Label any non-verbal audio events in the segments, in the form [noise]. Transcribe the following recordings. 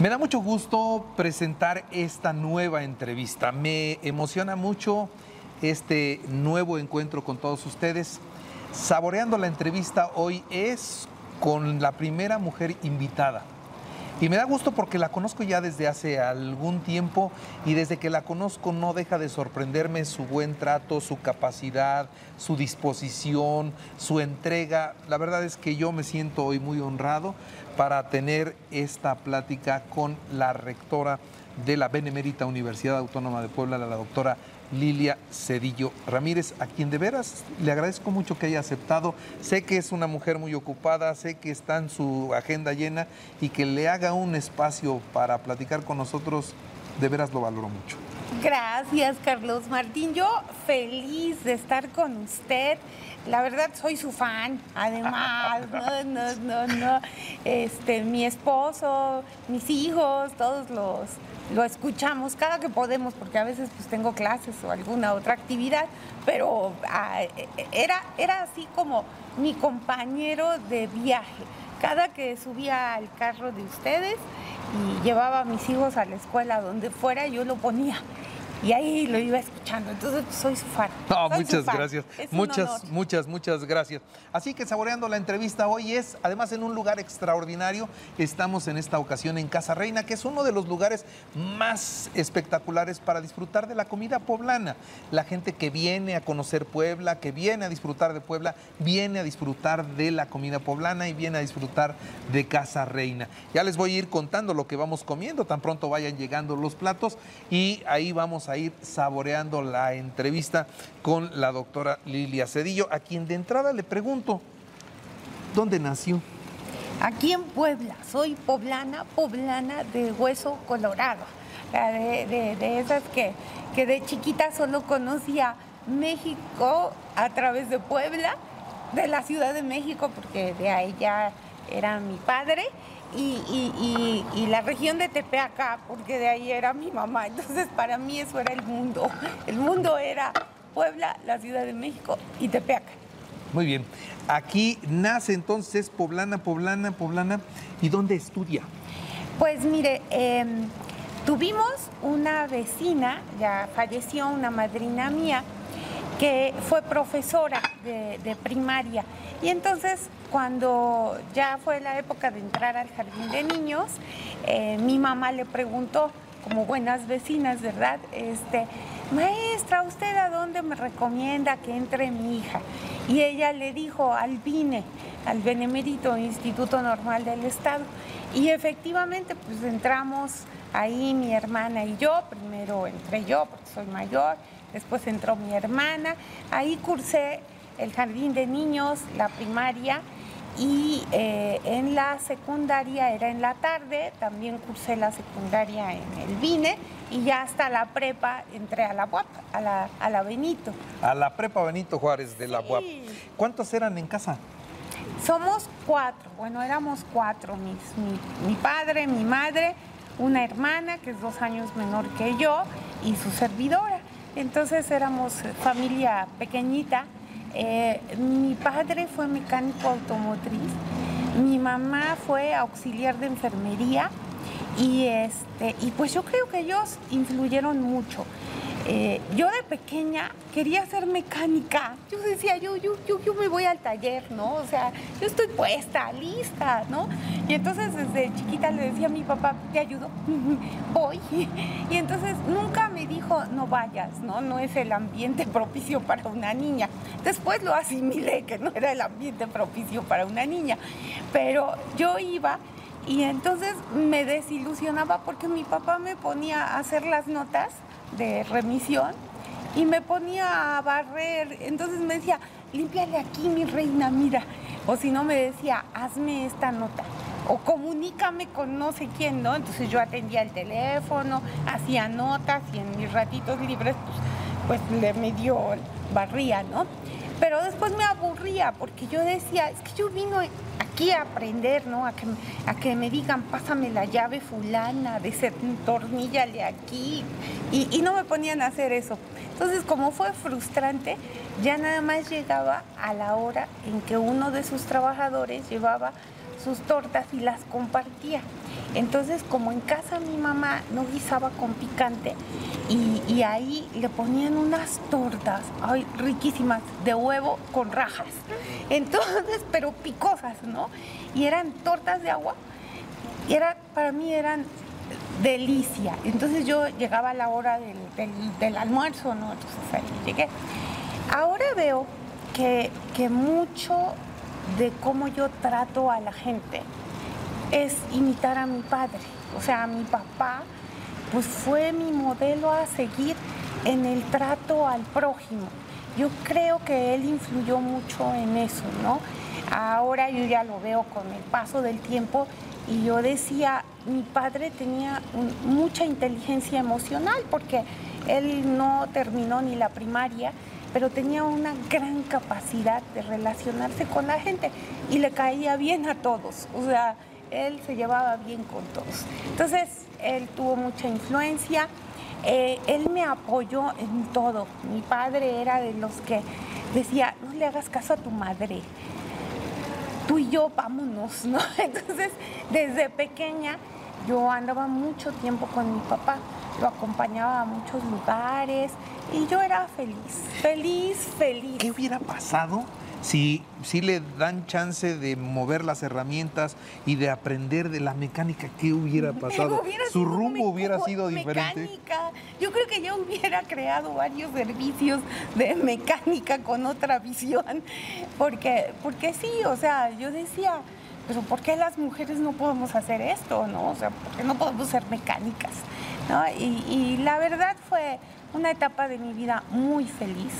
Me da mucho gusto presentar esta nueva entrevista. Me emociona mucho este nuevo encuentro con todos ustedes. Saboreando la entrevista hoy es con la primera mujer invitada. Y me da gusto porque la conozco ya desde hace algún tiempo y desde que la conozco no deja de sorprenderme su buen trato, su capacidad, su disposición, su entrega. La verdad es que yo me siento hoy muy honrado para tener esta plática con la rectora de la Benemérita Universidad Autónoma de Puebla, la doctora Lilia Cedillo Ramírez, a quien de veras le agradezco mucho que haya aceptado. Sé que es una mujer muy ocupada, sé que está en su agenda llena y que le haga un espacio para platicar con nosotros, de veras lo valoro mucho. Gracias, Carlos Martín. Yo feliz de estar con usted. La verdad soy su fan, además, no, no, no, no. Este, mi esposo, mis hijos, todos los lo escuchamos cada que podemos, porque a veces pues tengo clases o alguna otra actividad, pero ah, era, era así como mi compañero de viaje. Cada que subía al carro de ustedes y llevaba a mis hijos a la escuela, donde fuera, yo lo ponía y ahí lo iba escuchando. Entonces soy su fan. No, muchas gracias. muchas, muchas, muchas gracias. Así que saboreando la entrevista hoy es, además en un lugar extraordinario, estamos en esta ocasión en Casa Reina, que es uno de los lugares más espectaculares para disfrutar de la comida poblana. La gente que viene a conocer Puebla, que viene a disfrutar de Puebla, viene a disfrutar de la comida poblana y viene a disfrutar de Casa Reina. Ya les voy a ir contando lo que vamos comiendo, tan pronto vayan llegando los platos y ahí vamos a ir saboreando la entrevista con la doctora Lilia Cedillo, a quien de entrada le pregunto, ¿dónde nació? Aquí en Puebla, soy poblana, poblana de hueso colorado, de, esas que, que de chiquita solo conocía México a través de Puebla, de la Ciudad de México, porque de ahí ya era mi padre, y, la región de Tepeaca, porque de ahí era mi mamá. Entonces, para mí eso era el mundo. El mundo era Puebla, la Ciudad de México y Tepeaca. Muy bien. Aquí nace entonces poblana, poblana, poblana. ¿Y dónde estudia? Pues mire, em, tuvimos una vecina, ya falleció una madrina mía, que fue profesora de primaria. Y entonces cuando ya fue la época de entrar al jardín de niños, eh, mi mamá le preguntó, como buenas vecinas, ¿verdad? Este, maestra, ¿usted a dónde me recomienda que entre mi hija? Y ella le dijo al BINE, al Benemérito Instituto Normal del Estado. Y efectivamente, pues entramos ahí mi hermana y yo, primero entré yo porque soy mayor, después entró mi hermana, ahí cursé el jardín de niños, la primaria y eh, en la secundaria era en la tarde, también cursé la secundaria en el VINE y ya hasta la prepa entré a la UAP, a la, a la Benito. A la prepa Benito Juárez de la UAP. ¿Cuántos eran en casa? Somos cuatro, bueno, éramos cuatro, mi, mi padre, mi madre, una hermana que es dos años menor que yo y su servidora. Entonces éramos familia pequeñita eh, mi padre fue mecánico automotriz, mi mamá fue auxiliar de enfermería y, este, y pues yo creo que ellos influyeron mucho. Eh, yo de pequeña quería ser mecánica. Yo decía, yo, yo, yo, yo me voy al taller, ¿no? O sea, yo estoy puesta, lista, ¿no? Y entonces desde chiquita le decía a mi papá, te ayudo, [laughs] voy. Y entonces nunca me dijo, no vayas, ¿no? No es el ambiente [laughs] propicio para una niña. Después lo asimilé, que no era el ambiente propicio para una niña. Pero yo iba y entonces me desilusionaba porque mi papá me ponía a hacer las notas de remisión y me ponía a barrer. Entonces me decía, límpiale aquí, mi reina, mira. O si no, me decía, hazme esta nota. O comunícame con no sé quién, ¿no? Entonces yo atendía el teléfono, hacía notas y en mis ratitos libres, pues, pues le medio barría, ¿no? Pero después me aburría porque yo decía, es que yo vino aquí a aprender, ¿no? A que, a que me digan, pásame la llave fulana, desentorníllale aquí. Y, y no me ponían a hacer eso. Entonces, como fue frustrante, ya nada más llegaba a la hora en que uno de sus trabajadores llevaba sus tortas y las compartía. Entonces, como en casa mi mamá no guisaba con picante, y, ahí le ponían unas tortas, ay, riquísimas, de huevo con rajas. Entonces, [laughs] pero picosas, ¿no? Y eran tortas de agua, y era, para mí eran delicia. Entonces yo llegaba a la hora del, almuerzo, ¿no? Entonces ahí llegué. Ahora veo que, que mucho de cómo yo trato a la gente es imitar a mi padre. O sea, a mi papá, pues fue mi modelo a seguir en el trato al prójimo. Yo creo que él influyó mucho en eso, ¿no? Ahora yo ya lo veo con el paso del tiempo y yo decía, mi padre tenía mucha inteligencia emocional porque él no terminó ni la primaria, pero tenía una gran capacidad de relacionarse con la gente y le caía bien a todos. O sea, él se llevaba bien con todos. Entonces, él tuvo mucha influencia. Eh, él me apoyó en todo. Mi padre era de los que decía, no le hagas caso a tu madre. Tú y yo, vámonos, [laughs] ¿no? Entonces, desde pequeña, yo andaba mucho tiempo con mi papá. Lo acompañaba a muchos lugares y yo era feliz, feliz, feliz. ¿Qué hubiera pasado si, si le dan chance de mover las herramientas y de aprender de la mecánica, ¿qué hubiera [laughs] pasado? Su rumbo hubiera sido diferente. Mecánica. Yo creo que yo hubiera creado varios servicios de mecánica con otra visión, porque, porque sí, o sea, yo decía, pero ¿por qué las mujeres no podemos hacer esto? ¿no? O sea, ¿por qué no podemos ser mecánicas? y la verdad fue una etapa de mi vida muy feliz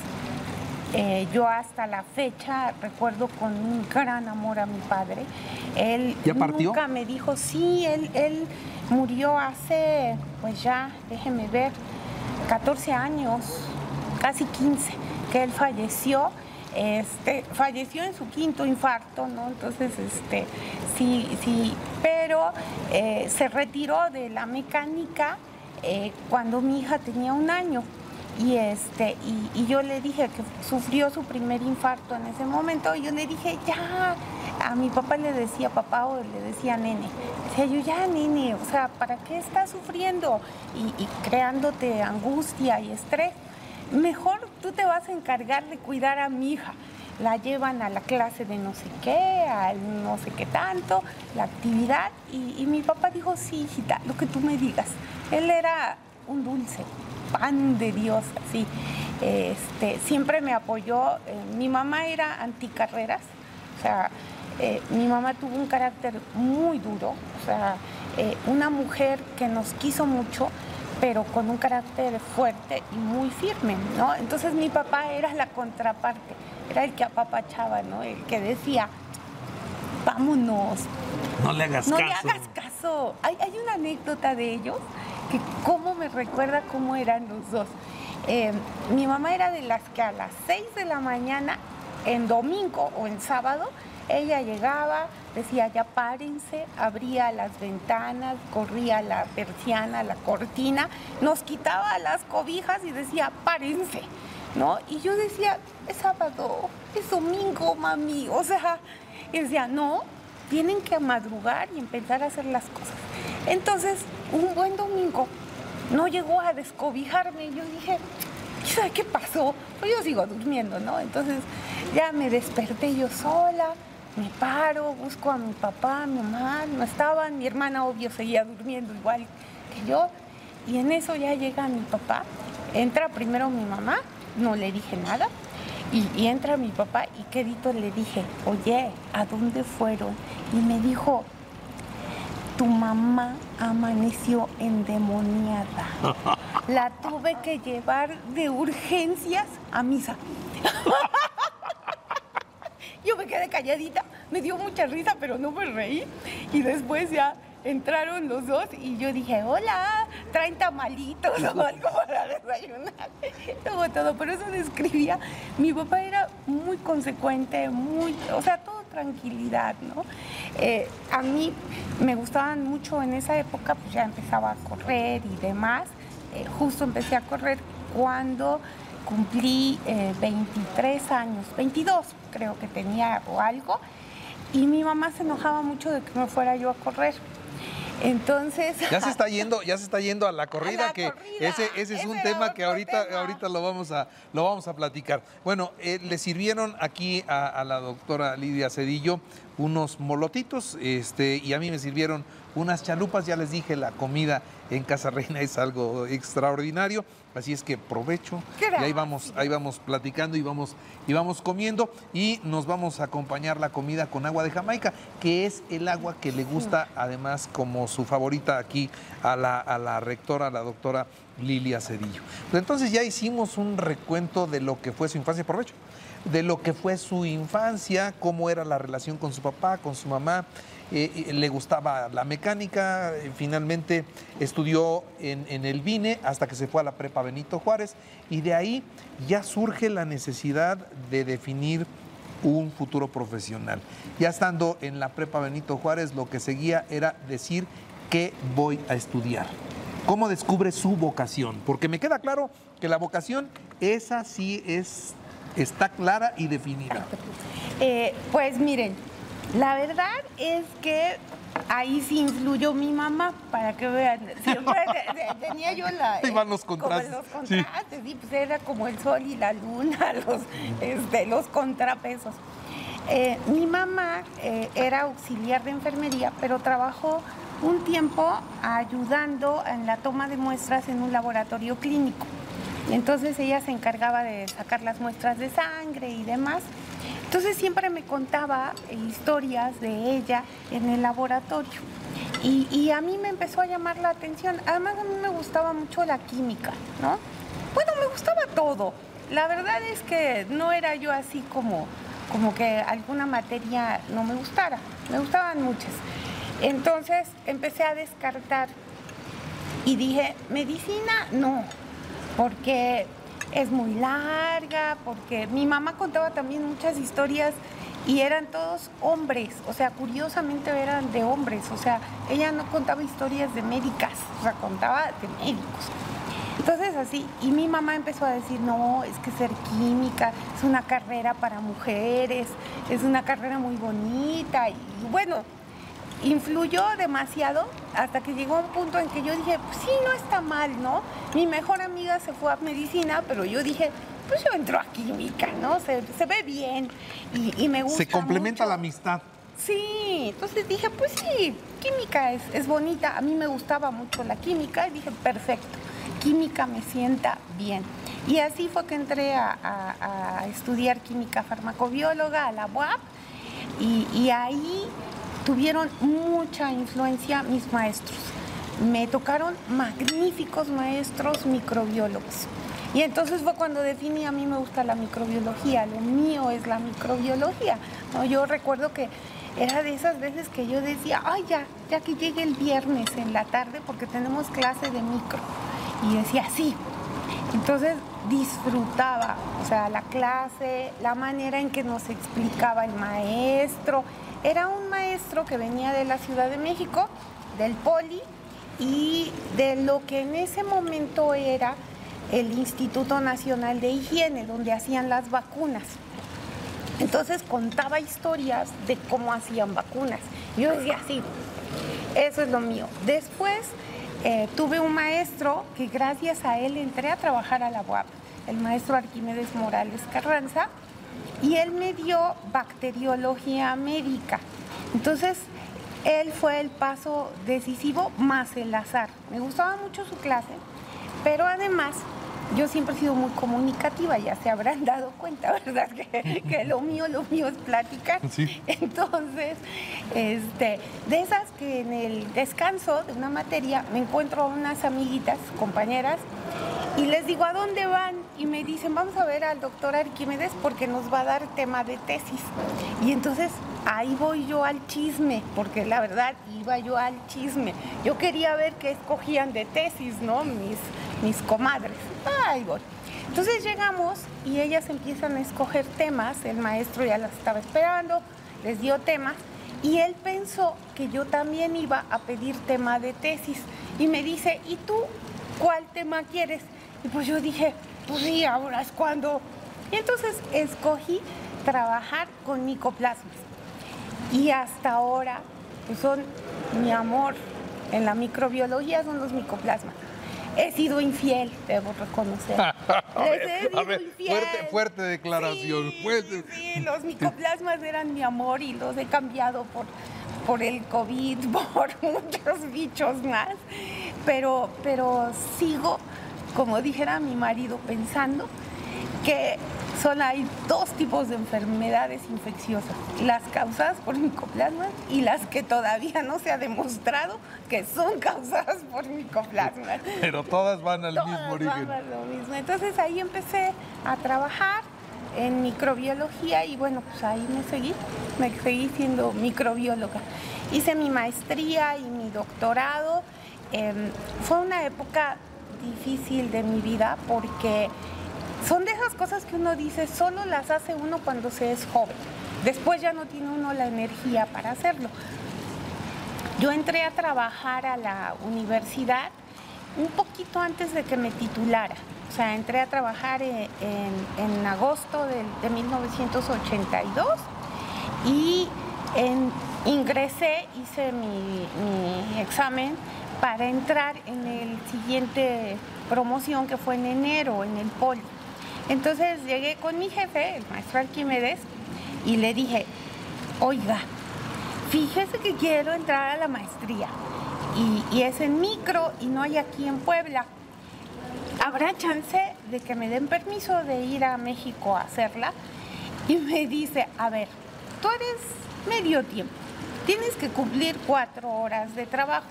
eh, yo hasta la fecha recuerdo con un gran amor a mi padre. Él nunca me dijo, sí, él, él murió hace, pues ya, déjeme ver, 14 años, casi 15, que él falleció. Este, falleció en su quinto infarto, ¿no? Entonces, este, sí, sí, pero eh, se retiró de la mecánica eh, cuando mi hija tenía un año. Y, este, y, yo le dije que sufrió su primer infarto en ese momento. Y yo le dije, ya, a mi papá le decía papá o le decía nene. Decía yo, ya, nene, o sea, ¿para qué estás sufriendo y, y creándote angustia y estrés? Mejor tú te vas a encargar de cuidar a mi hija la llevan a la clase de no sé qué, al no sé qué tanto, la actividad. Y, y, mi papá dijo, sí, hijita, lo que tú me digas. Él era un dulce, pan de Dios, así. Este, siempre me apoyó. Eh, mi mamá era anticarreras, o sea, eh, mi mamá tuvo un carácter muy duro, o sea, eh, una mujer que nos quiso mucho, pero con un carácter fuerte y muy firme, ¿no? Entonces mi papá era la contraparte, era el que apapachaba, ¿no? El que decía, vámonos. No le hagas caso. No le hagas caso. Hay, hay una anécdota de ellos que cómo me recuerda cómo eran los dos. Eh, mi mamá era de las que a las 6 de la mañana, en domingo o en sábado, ella llegaba, decía ya párense, abría las ventanas, corría la persiana, la cortina, nos quitaba las cobijas y decía párense, ¿no? Y yo decía, es sábado, es domingo, mami, o sea, y decía, no, tienen que madrugar y empezar a hacer las cosas. Entonces, un buen domingo no llegó a descobijarme yo dije, ¿sabe qué pasó? Pues yo sigo durmiendo, ¿no? Entonces ya me desperté yo sola, me paro, busco a mi papá, mi mamá, no estaban, mi hermana obvio seguía durmiendo igual que yo. Y en eso ya llega mi papá, entra primero mi mamá, no le dije nada, y, y, entra mi papá y quedito le dije, oye, ¿a dónde fueron? Y me dijo, tu mamá amaneció endemoniada. [laughs] La tuve que llevar de urgencias a misa. [laughs] Yo me quedé calladita, me dio mucha risa, pero no me reí. Y después ya entraron los dos y yo dije, hola, traen tamalitos o algo para desayunar. [laughs] Todo, todo, pero eso describía, mi papá era muy consecuente, muy, o sea, todo tranquilidad, ¿no? Eh, a mí me gustaban mucho en esa época, pues ya empezaba a correr y demás. Eh, justo empecé a correr cuando cumplí 23 eh, años, 22 creo que tenía o algo y mi mamá se enojaba mucho de que me fuera yo a correr. Entonces. Ya se [laughs] está yendo, ya se está yendo a la corrida, que ese, ese es un tema que ahorita, ahorita lo vamos a, lo vamos a platicar. Bueno, eh, le sirvieron aquí a, la doctora Lidia Cedillo unos molotitos, este, y a mí me sirvieron unas chalupas, ya les dije, la comida en Casa Reina [laughs] es algo extraordinario. Así es que provecho. Y ahí vamos, ahí vamos platicando y vamos, y vamos comiendo. Y nos vamos a acompañar la comida con agua de Jamaica, que es el agua que le gusta, además, como su favorita aquí a la, a la rectora, la doctora Lilia Cedillo. Pues entonces ya hicimos un recuento de lo que fue su infancia. Provecho de lo que fue su infancia, cómo era la relación con su papá, con su mamá, eh, le gustaba la mecánica, eh, finalmente estudió en, el VINE hasta que se fue a la prepa Benito Juárez y de ahí ya surge la necesidad de definir un futuro profesional. Ya estando en la prepa Benito Juárez, lo que seguía era decir qué voy a estudiar. ¿Cómo descubre su vocación? Porque me queda claro que la vocación, esa sí es, está clara y definida. Eh, pues miren, la verdad es que ahí sí influyó mi mamá, para que vean. [laughs] Siempre tenía yo la. Iban los contrastes. los contrastes, sí. pues era como el sol y la luna, [laughs] los, este, los contrapesos. Eh, mi mamá eh, era auxiliar de enfermería, pero trabajó un tiempo ayudando en la toma de muestras en un laboratorio clínico. Entonces ella se encargaba de sacar las muestras de sangre y demás. Entonces siempre me contaba historias de ella en el laboratorio. Y, a mí me empezó a llamar la atención. Además a mí me gustaba mucho la química, ¿no? Bueno, me gustaba todo. La verdad es que no era yo así como, como que alguna materia no me gustara. Me gustaban muchas. Entonces empecé a descartar y dije, medicina no, porque es muy larga, porque mi mamá contaba también muchas historias y eran todos hombres, o sea, curiosamente eran de hombres, o sea, ella no contaba historias de médicas, o sea, contaba de médicos. Entonces así, y mi mamá empezó a decir, no, es que ser química es una carrera para mujeres, es una carrera muy bonita, y bueno, influyó demasiado hasta que llegó un punto en que yo dije, pues sí, no está mal, ¿no? Mi mejor amiga se fue a medicina, pero yo dije, pues yo entro a química, ¿no? Se, ve bien y, me gusta. Se complementa la amistad. Sí, entonces dije, pues sí, química es, es bonita. A mí me gustaba mucho la química y dije, perfecto, química me sienta bien. Y así fue que entré a, estudiar química farmacobióloga a la UAP y, y ahí tuvieron mucha influencia mis maestros. Me tocaron magníficos maestros microbiólogos. Y entonces fue cuando definí, a mí me gusta la microbiología, lo mío es la microbiología. ¿no? Yo recuerdo que era de esas veces que yo decía, ay ya, ya que llegue el viernes en la tarde porque tenemos clase de micro. Y decía, sí. Entonces disfrutaba, o sea, la clase, la manera en que nos explicaba el maestro, era un maestro que venía de la Ciudad de México, del Poli, y de lo que en ese momento era el Instituto Nacional de Higiene, donde hacían las vacunas. Entonces contaba historias de cómo hacían vacunas. Yo decía, sí, eso es lo mío. Después eh, tuve un maestro que gracias a él entré a trabajar a la UAP, el maestro Arquímedes Morales Carranza, y él me dio bacteriología médica. Entonces, él fue el paso decisivo más el azar. Me gustaba mucho su clase, pero además yo siempre he sido muy comunicativa, ya se habrán [laughs] dado cuenta, ¿verdad? Que, lo mío, lo mío es platicar. Entonces, este, de esas que en el descanso de una materia me encuentro a unas amiguitas, compañeras, y les digo, ¿a dónde van? Y me dicen, vamos a ver al doctor Arquímedes porque nos va a dar tema de tesis. Y entonces ahí voy yo al chisme, porque la verdad iba yo al chisme. Yo quería ver qué escogían de tesis, ¿no? Mis, mis comadres. Ahí voy. Entonces llegamos y ellas empiezan a escoger temas, el maestro ya las estaba esperando, les dio temas y él pensó que yo también iba a pedir tema de tesis y me dice, ¿y tú cuál tema quieres? Y pues yo dije, pues sí, ahora es cuando. Y entonces escogí trabajar con micoplasmas. Y hasta ahora pues son mi amor en la microbiología son los micoplasmas. He sido infiel, debo reconocer. [laughs] Les he sido infiel. Fuerte, fuerte declaración. Sí, sí, los micoplasmas eran mi amor y los he cambiado por, por el COVID, [laughs] por muchos bichos más. Pero, pero sigo, como dijera mi marido, pensando que solo hay dos tipos de enfermedades infecciosas, las causadas por micoplasmas y las que todavía no se ha demostrado que son causadas por micoplasmas. Pero todas van al mismo origen. Van lo mismo. Entonces ahí empecé a trabajar en microbiología y bueno, pues ahí me seguí, me seguí siendo microbióloga. Hice mi maestría y mi doctorado. Em, fue una época difícil de mi vida porque son de esas cosas que uno dice, solo las hace uno cuando se es joven. Después ya no tiene uno la energía para hacerlo. Yo entré a trabajar a la universidad un poquito antes de que me titulara. O sea, entré a trabajar en, agosto de, 1982 y ingresé, hice mi examen para entrar en el siguiente promoción que fue en enero en el poli. Entonces llegué con mi jefe, el maestro Arquímedes, y le dije, oiga, fíjese que quiero entrar a la maestría y, es en micro y no hay aquí en Puebla. ¿Habrá chance de que me den permiso de ir a México a hacerla? Y me dice, a ver, tú eres medio tiempo, tienes que cumplir cuatro horas de trabajo.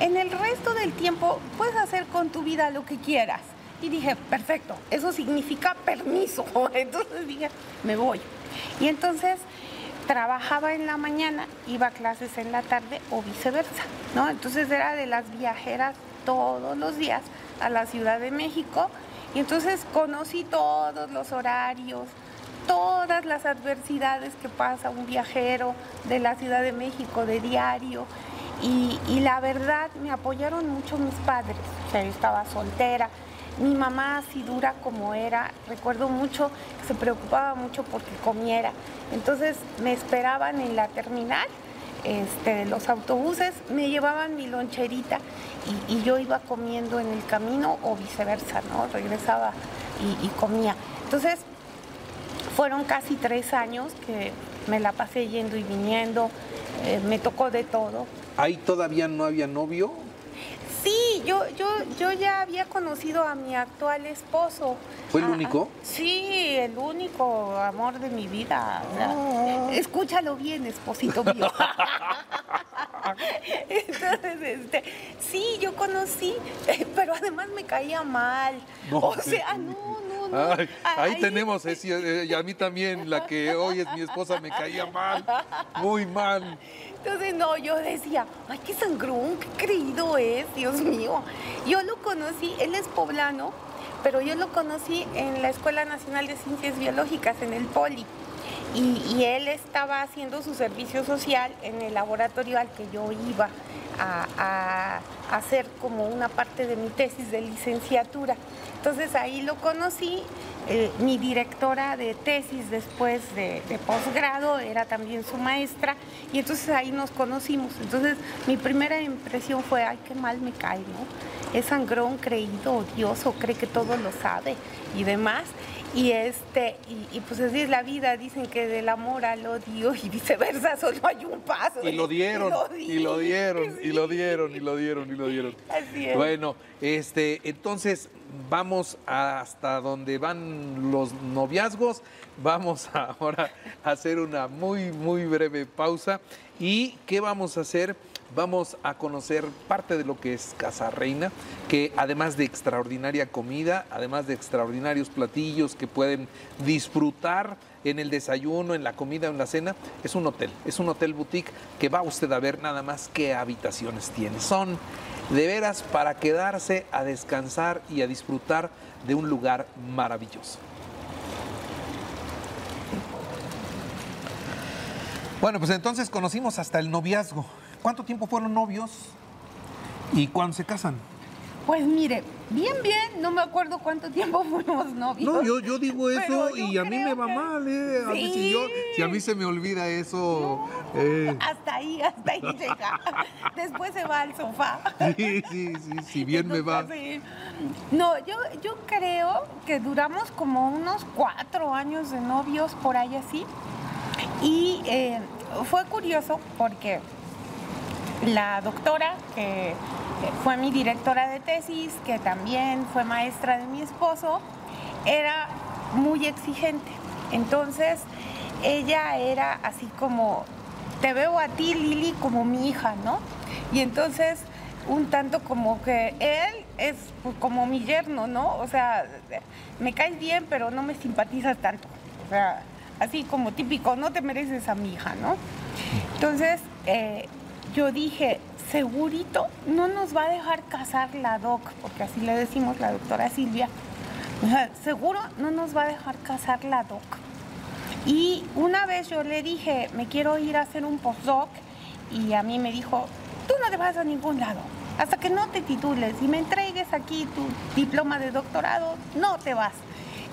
En el resto del tiempo puedes hacer con tu vida lo que quieras. Y dije, perfecto, eso significa permiso. [laughs] Entonces dije, me voy. Y entonces trabajaba en la mañana, iba a clases en la tarde o viceversa, ¿no? Entonces era de las viajeras todos los días a la Ciudad de México y entonces conocí todos los horarios, todas las adversidades que pasa un viajero de la Ciudad de México de diario y, y la verdad me apoyaron mucho mis padres, o sea, yo estaba soltera, mi mamá, así dura como era, recuerdo mucho se preocupaba mucho porque comiera. Entonces me esperaban en la terminal este, los autobuses, me llevaban mi loncherita y, yo iba comiendo en el camino o viceversa, ¿no? Regresaba y, comía. Entonces fueron casi tres años que me la pasé yendo y viniendo, eh, me tocó de todo. ¿Ahí todavía no había novio? Sí, yo, yo, yo ya había conocido a mi actual esposo. ¿Fue el ah, único? sí, el único amor de mi vida. Ah. Escúchalo bien, esposito mío. [laughs] Entonces, este, sí, yo conocí, pero además me caía mal. o sea, no, no, no. ahí tenemos, eh, y a mí también, la que hoy es mi esposa me caía mal, muy mal. Entonces, no, yo decía, ay, qué sangrón, qué creído es, Dios mío. Yo lo conocí, él es poblano, pero yo lo conocí en la Escuela Nacional de Ciencias Biológicas, en el Poli. Y, él estaba haciendo su servicio social en el laboratorio al que yo iba a, hacer como una parte de mi tesis de licenciatura. Entonces ahí lo conocí, eh, mi directora de tesis después de, posgrado era también su maestra y entonces ahí nos conocimos. Entonces mi primera impresión fue, ay, qué mal me cae, ¿no? Es sangrón, creído, odioso, cree que todo lo sabe y demás. Y este, y, pues así es la vida, dicen que del amor al odio y viceversa [laughs] solo hay un paso. Y lo dieron, y lo dieron, y lo dieron, y lo dieron, y lo dieron. Así es. Bueno, este, entonces vamos hasta donde van los noviazgos. Vamos [laughs] ahora a hacer una muy, muy breve pausa. ¿Y qué vamos a hacer? Vamos a conocer parte de lo que es Casa Reina, que además de extraordinaria comida, además de extraordinarios platillos que pueden disfrutar en el desayuno, en la comida, en la cena, es un hotel, es un hotel boutique que va usted a ver nada más qué habitaciones tiene. Son de veras para quedarse a descansar y a disfrutar de un lugar maravilloso. Bueno, pues entonces conocimos hasta el noviazgo. ¿Cuánto tiempo fueron novios y cuándo se casan? Pues mire, bien, bien, no me acuerdo cuánto tiempo [laughs] fuimos novios. No, yo, yo digo eso y a mí me va que- mal, ¿eh? A mí, si, yo- si a mí se me olvida eso. eh, Hasta ahí, hasta ahí llega. [laughs] Después se va al sofá. sí, sí, sí, si bien me va. Sí. No, yo, yo creo que duramos como unos cuatro años de novios por ahí así. Y eh, fue curioso porque la doctora, que fue mi directora de tesis, que también fue maestra de mi esposo, era muy exigente. Entonces, ella era así como, te veo a ti, Lili, como mi hija, ¿no? Y entonces, un tanto como que él es como mi yerno, ¿no? O sea, me caes bien, pero no me simpatizas tanto. O sea, así como típico, no te mereces a mi hija, ¿no? Entonces, eh, yo dije, segurito no nos va a dejar casar la doc, porque así le decimos la doctora Silvia. Seguro no nos va a dejar casar la doc. Y una vez yo le dije, me quiero ir a hacer un postdoc, y a mí me dijo, tú no te vas a ningún lado. Hasta que no te titules y me entregues aquí tu diploma de doctorado, no te vas.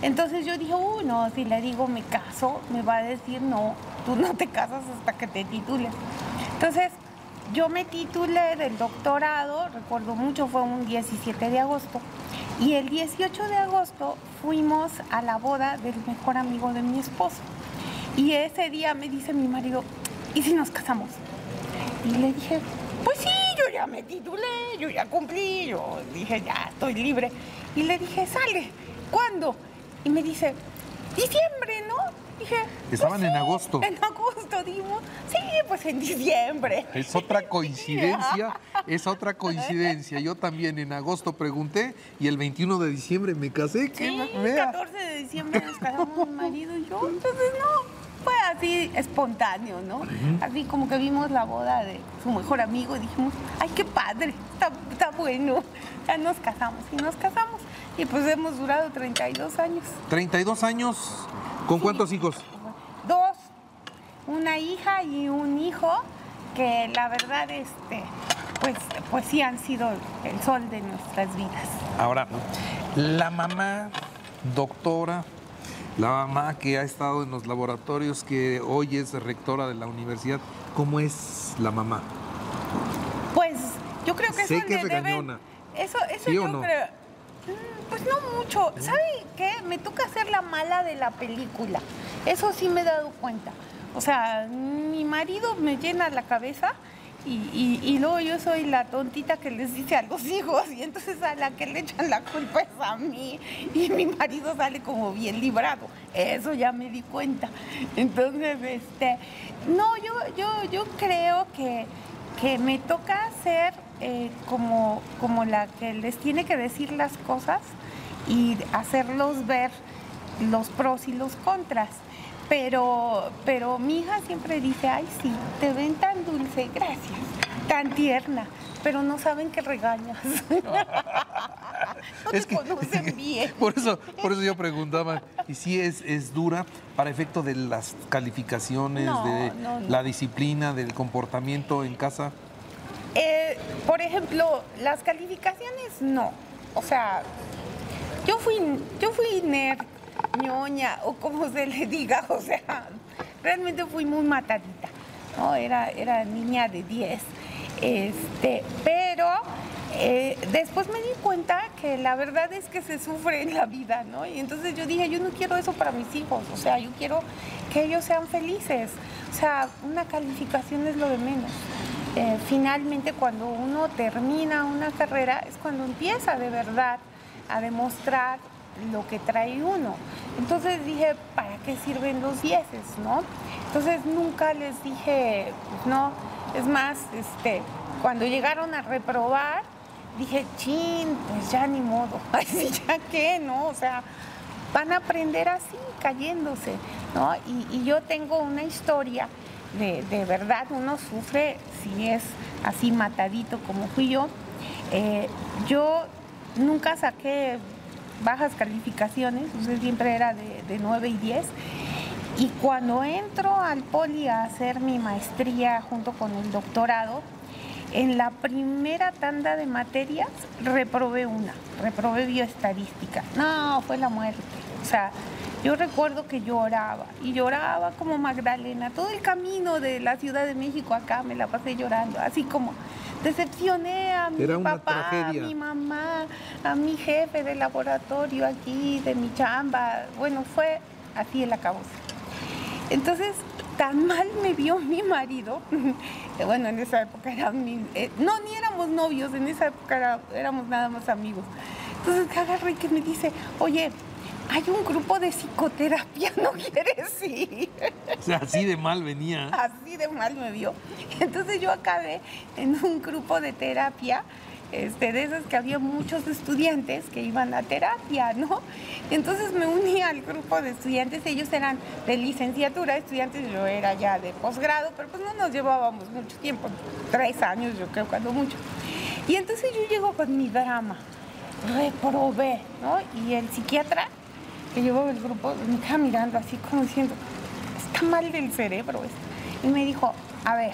Entonces yo dije, uy, no, si le digo me caso, me va a decir, no, tú no te casas hasta que te titules. Entonces, yo me titulé del doctorado, recuerdo mucho, fue un 17 de agosto, y el 18 de agosto fuimos a la boda del mejor amigo de mi esposo. Y ese día me dice mi marido, ¿y si nos casamos? Y le dije, pues sí, yo ya me titulé, yo ya cumplí, yo dije, ya estoy libre. Y le dije, sale, ¿cuándo? Y me dice, diciembre, ¿no? Dije, "Pues Estaban en agosto. En agosto, digo, sí, pues en diciembre. Es otra [laughs] coincidencia, es otra coincidencia. Yo también en agosto pregunté y el 21 de diciembre me casé. Sí, vea. 14 de diciembre nos casamos mi marido y yo, entonces no, fue así espontáneo, ¿no? Así como que vimos la boda de su mejor amigo y dijimos, ay, qué padre, está, está bueno, ya nos casamos y nos casamos y pues hemos durado 32 años. 32 años. ¿Con cuántos hijos? Dos, una hija y un hijo que la verdad, este, pues, pues sí han sido el sol de nuestras vidas. Ahora, la mamá, doctora, la mamá que ha estado en los laboratorios, que hoy es rectora de la universidad, ¿cómo es la mamá? Pues yo creo que Sé eso que es le deben- regañona. Eso, eso ¿Sí yo no? creo. Mm, Pues no mucho. ¿Sabe qué? Me toca ser la mala de la película. Eso sí me he dado cuenta. O sea, mi marido me llena la cabeza y, y- luego yo soy la tontita que les dice a los [laughs] hijos y entonces a la que le echan la culpa es a mí y mi marido sale como bien librado. Eso ya me di cuenta. Entonces, este, no, yo, yo, yo creo que, que me toca ser eh, como, como la que les tiene que decir las cosas y hacerlos ver los pros y los contras. Pero, pero mi hija siempre dice, ay sí, te ven tan dulce, gracias, tan tierna, pero no saben que regañas. [laughs] [laughs] no te conocen [laughs] bien. Por eso, por eso yo preguntaba, ¿y si es, es dura para efecto de las calificaciones, No, de no, no. la disciplina, del comportamiento en casa? Eh, por ejemplo, las calificaciones no. O sea, yo fui, yo fui nerd, ñoña, o como se le diga, [laughs] o sea, realmente fui muy matadita. ¿no? Era, era niña de 10. Este, pero eh, después me di cuenta que la verdad es que se sufre en la vida, ¿no? Y entonces yo dije, yo no quiero eso para mis hijos, o sea, yo quiero que ellos sean felices. O sea, una calificación es lo de menos. Eh, finalmente cuando uno termina una carrera es cuando empieza de verdad a demostrar lo que trae uno. Entonces dije, ¿para qué sirven los dieces, no? Entonces nunca les dije, pues no, es más, este, cuando llegaron a reprobar, dije, chin, pues ya ni modo, [laughs] así ya qué, ¿no? O sea, van a aprender así, cayéndose, ¿no? Y, y yo tengo una historia de, de verdad, uno sufre si es así matadito como fui yo. Eh, yo nunca saqué bajas calificaciones, sea, siempre era de, de 9 y 10. Y cuando entro al poli a hacer mi maestría junto con el doctorado, en la primera tanda de materias reprobé una, reprobé bioestadística. No, fue la muerte. O sea, yo recuerdo que lloraba y lloraba como Magdalena. Todo el camino de la Ciudad de México acá me la pasé llorando, así como decepcioné a mi papá, a mi mamá, a mi jefe de laboratorio aquí, de mi chamba. Bueno, fue así el acabo. Entonces, tan mal me vio mi marido, [laughs] bueno, en esa época era mi, eh, no, ni éramos novios, en esa época éramos nada más amigos. Entonces agarra y que me dice, oye, hay un grupo de psicoterapia, [laughs] ¿no quieres ir? O sea, así de mal venía. Así de mal me vio. Entonces yo acabé en un grupo de terapia, este, de esas que había muchos estudiantes que iban a terapia, ¿no? Entonces me uní al grupo de estudiantes, ellos eran de licenciatura, estudiantes, yo era ya de posgrado, pero pues no nos llevábamos mucho tiempo, tres años yo creo, cuando mucho. Y entonces yo llego con mi drama, reprobé, ¿no? Y el psiquiatra que llevó el grupo me estaba mirando así como diciendo, está mal del cerebro esto. Y me dijo, a ver,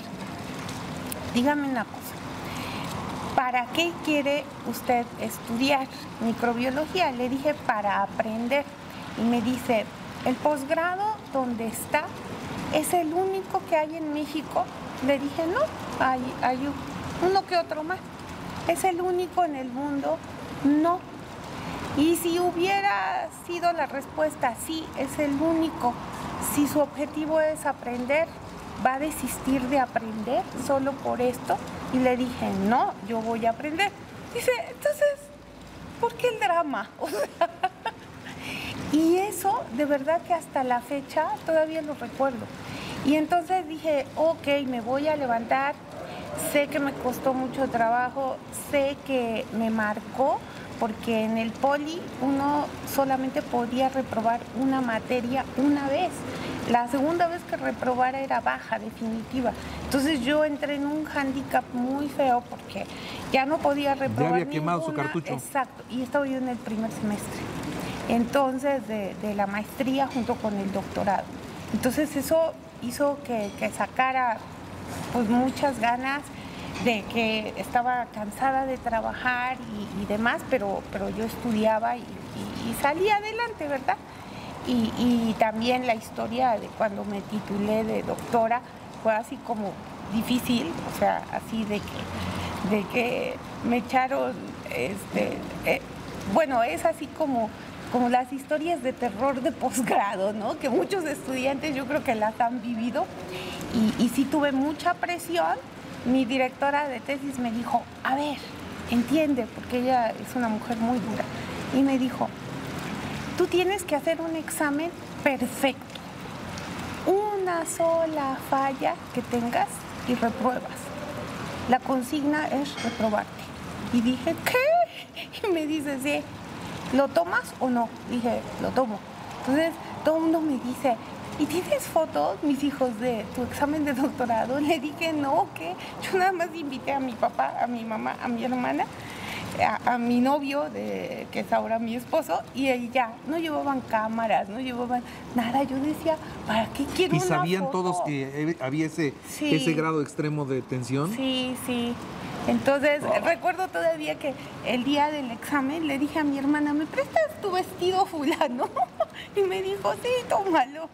dígame una cosa, ¿para qué quiere usted estudiar microbiología? Le dije, para aprender. Y me dice, el posgrado donde está es el único que hay en México. Le dije, no, hay, hay uno que otro más. Es el único en el mundo. No, y si hubiera sido la respuesta sí, es el único, si su objetivo es aprender, ¿va a desistir de aprender solo por esto? Y le dije, no, yo voy a aprender. Dice, entonces, ¿por qué el drama? [laughs] y eso, de verdad que hasta la fecha todavía lo recuerdo. Y entonces dije, ok, me voy a levantar, sé que me costó mucho trabajo, sé que me marcó, porque en el poli uno solamente podía reprobar una materia una vez. La segunda vez que reprobara era baja, definitiva. Entonces yo entré en un hándicap muy feo porque ya no podía reprobar. Ya había quemado su cartucho. Exacto, y estaba yo en el primer semestre. Entonces, de, la maestría junto con el doctorado. Entonces eso hizo que, que sacara pues muchas ganas de que estaba cansada de trabajar y, demás, pero, pero yo estudiaba y, salía adelante, ¿verdad? Y, también la historia de cuando me titulé de doctora fue así como difícil, o sea, así de que, de que me echaron, este, eh, bueno, es así como, como las historias de terror de posgrado, ¿no? Que muchos estudiantes yo creo que las han vivido y, y sí tuve mucha presión mi directora de tesis me dijo, a ver, entiende, porque ella es una mujer muy dura, y me dijo, tú tienes que hacer un examen perfecto. Una sola falla que tengas y repruebas. La consigna es reprobarte. Y dije, ¿qué? [laughs] Y me dice, sí, ¿lo tomas o no? Dije, lo tomo. Entonces todo el mundo me dice, ¿y tienes fotos, mis hijos, de tu examen de doctorado? [laughs] Le dije, no, que yo nada más invité a mi papá, a mi mamá, a mi hermana, a, mi novio, de, que es ahora mi esposo, y ya, no llevaban cámaras, no llevaban nada. Yo decía, ¿para qué quiero ¿Y sabían todos que había ese, ese grado extremo de tensión? Sí, sí. Entonces, recuerdo todavía que el día del examen le dije a mi hermana, ¿me prestas tu vestido fulano? [laughs] y me dijo, sí, tómalo.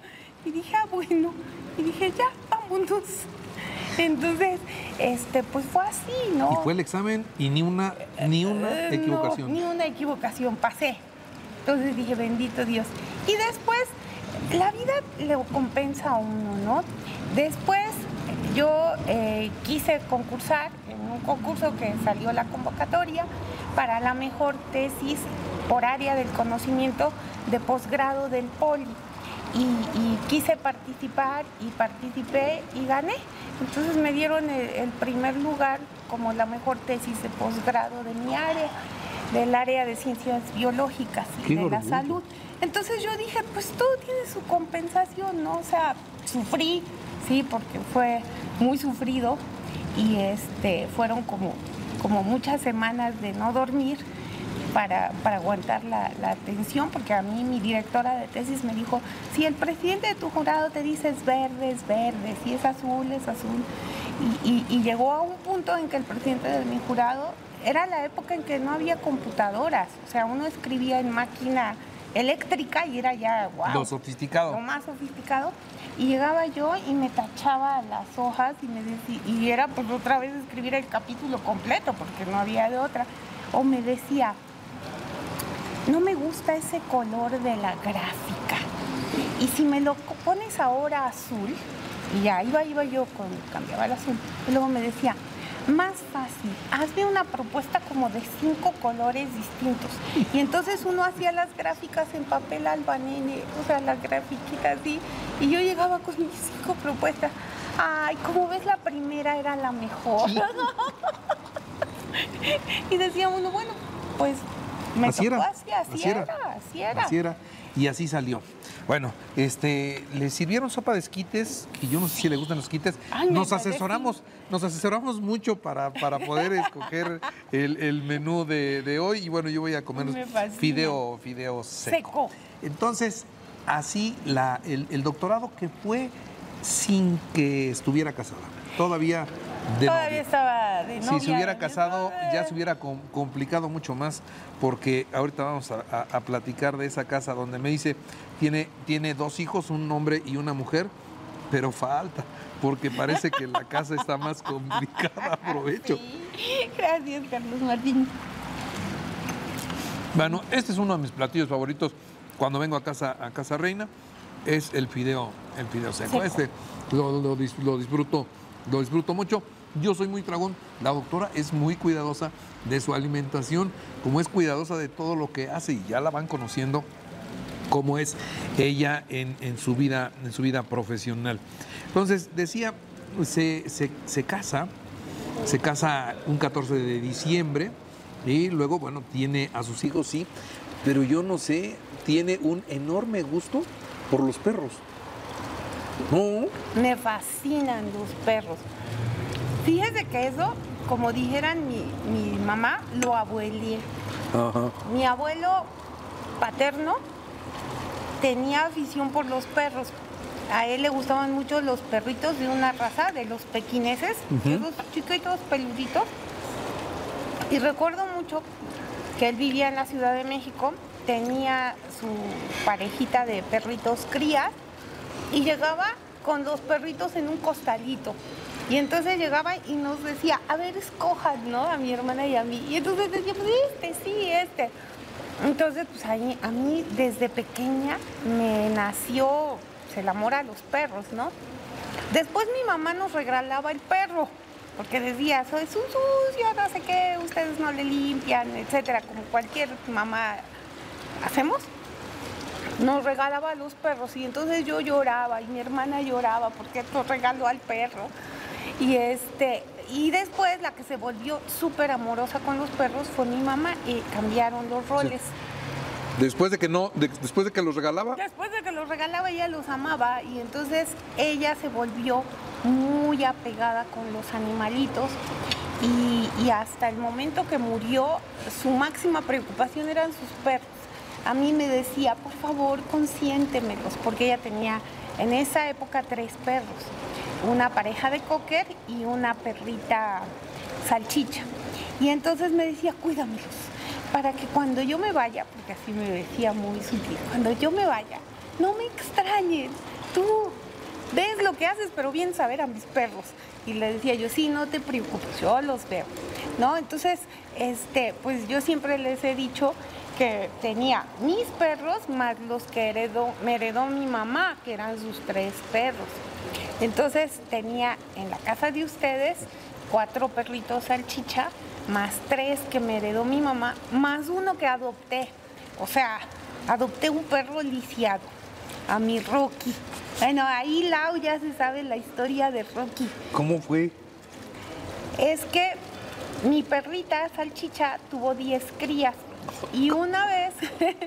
Y dije, ah, bueno. Y dije, ya, vámonos. Entonces, este, pues fue así, ¿no? Y fue el examen y ni una, ni una eh, equivocación. ni una equivocación, pasé. Entonces dije, bendito Dios. Y después, la vida le compensa a uno, ¿no? Después yo eh, quise concursar en un concurso que salió la convocatoria para la mejor tesis por área del conocimiento de posgrado del POLI y, quise participar y participé y gané. Entonces me dieron el, primer lugar como la mejor tesis de posgrado de mi área, del área de ciencias biológicas y de la salud. Entonces yo dije, pues todo tiene su compensación, ¿no? O sea, sufrí, sí, porque fue muy sufrido y este, fueron como, como muchas semanas de no dormir para, aguantar la, atención, porque a mí mi directora de tesis me dijo, si el presidente de tu jurado te dice es verde, es verde, si es azul, es azul. Y, y llegó a un punto en que el presidente de mi jurado, era la época en que no había computadoras, o sea, uno escribía en máquina eléctrica y era ya, wow. Lo sofisticado. Lo más sofisticado. Y llegaba yo y me tachaba las hojas y me decía, y era pues otra vez escribir el capítulo completo porque no había de otra. O me decía, no me gusta ese color de la gráfica. Y si me lo pones ahora azul, y ya iba, iba yo con, cambiaba el azul, y luego me decía, más fácil, hazme una propuesta como de cinco colores distintos. Y entonces uno hacía las gráficas en papel albanene, o sea, las grafiquitas así, y yo llegaba con mis cinco propuestas. Ay, como ves, la primera era la mejor. [laughs] y decía uno, bueno, pues me así era, así, así, era, así era. Así era. Y así salió. Bueno, este, le sirvieron sopa de esquites, y yo no sé si le gustan los esquites. nos asesoramos, nos asesoramos mucho para, para poder [laughs] escoger el, menú de, hoy. Y bueno, yo voy a comer fideo, fideo seco. Entonces, así la, el, doctorado que fue sin que estuviera casada. Todavía de Todavía estaba de Si se hubiera casado, ya se hubiera complicado mucho más, porque ahorita vamos a, platicar de esa casa donde me dice, tiene, tiene dos hijos, un hombre y una mujer, pero falta, porque parece que la casa está más [laughs] complicada. Aprovecho. Gracias, Carlos Martín. Bueno, este es uno de mis platillos favoritos cuando vengo a casa, a casa reina, es el fideo, el fideo seco. Este lo disfruto lo disfruto mucho. Yo soy muy tragón. La doctora es muy cuidadosa de su alimentación, como es cuidadosa de todo lo que hace y ya la van conociendo cómo es ella en, su, vida, en su vida profesional. Entonces, decía, se, se, casa, se casa un 14 de diciembre y luego, bueno, tiene a sus hijos, sí, pero yo no sé, tiene un enorme gusto por los perros. No. Me fascinan los perros. Fíjese que eso, como dijeran mi, mamá, lo abuelé. Mi abuelo paterno tenía afición por los perros. A él le gustaban mucho los perritos de una raza, de los pequineses, esos chiquitos peluditos. Y recuerdo mucho que él vivía en la Ciudad de México, tenía su parejita de perritos crías y llegaba con los perritos en un costalito. Y entonces llegaba y nos decía, a ver, escojan, ¿no? A mi hermana y a mí. Y entonces decíamos, este, sí, este. Entonces, pues ahí, a mí desde pequeña me nació pues, el amor a los perros, ¿no? Después mi mamá nos regalaba el perro, porque decía, soy sucio, no sé qué, ustedes no le limpian, etcétera, como cualquier mamá hacemos nos regalaba los perros y entonces yo lloraba y mi hermana lloraba porque nos regaló al perro. Y este y después la que se volvió súper amorosa con los perros fue mi mamá y cambiaron los roles. Después de que no, después de que los regalaba. Después de que los regalaba ella los amaba y entonces ella se volvió muy apegada con los animalitos y, y hasta el momento que murió su máxima preocupación eran sus perros a mí me decía, por favor, consiéntemelos, porque ella tenía en esa época tres perros, una pareja de cocker y una perrita salchicha. Y entonces me decía, cuídamelos, para que cuando yo me vaya, porque así me decía muy sutil, cuando yo me vaya, no me extrañen, tú ves lo que haces, pero bien saber a mis perros. Y le decía yo, sí, no te preocupes, yo los veo. ¿No? Entonces, este, pues yo siempre les he dicho que tenía mis perros más los que heredó, me heredó mi mamá, que eran sus tres perros. Entonces tenía en la casa de ustedes cuatro perritos salchicha, más tres que me heredó mi mamá, más uno que adopté. O sea, adopté un perro lisiado, a mi Rocky. Bueno, ahí Lau ya se sabe la historia de Rocky. ¿Cómo fue? Es que mi perrita salchicha tuvo 10 crías y una vez [laughs]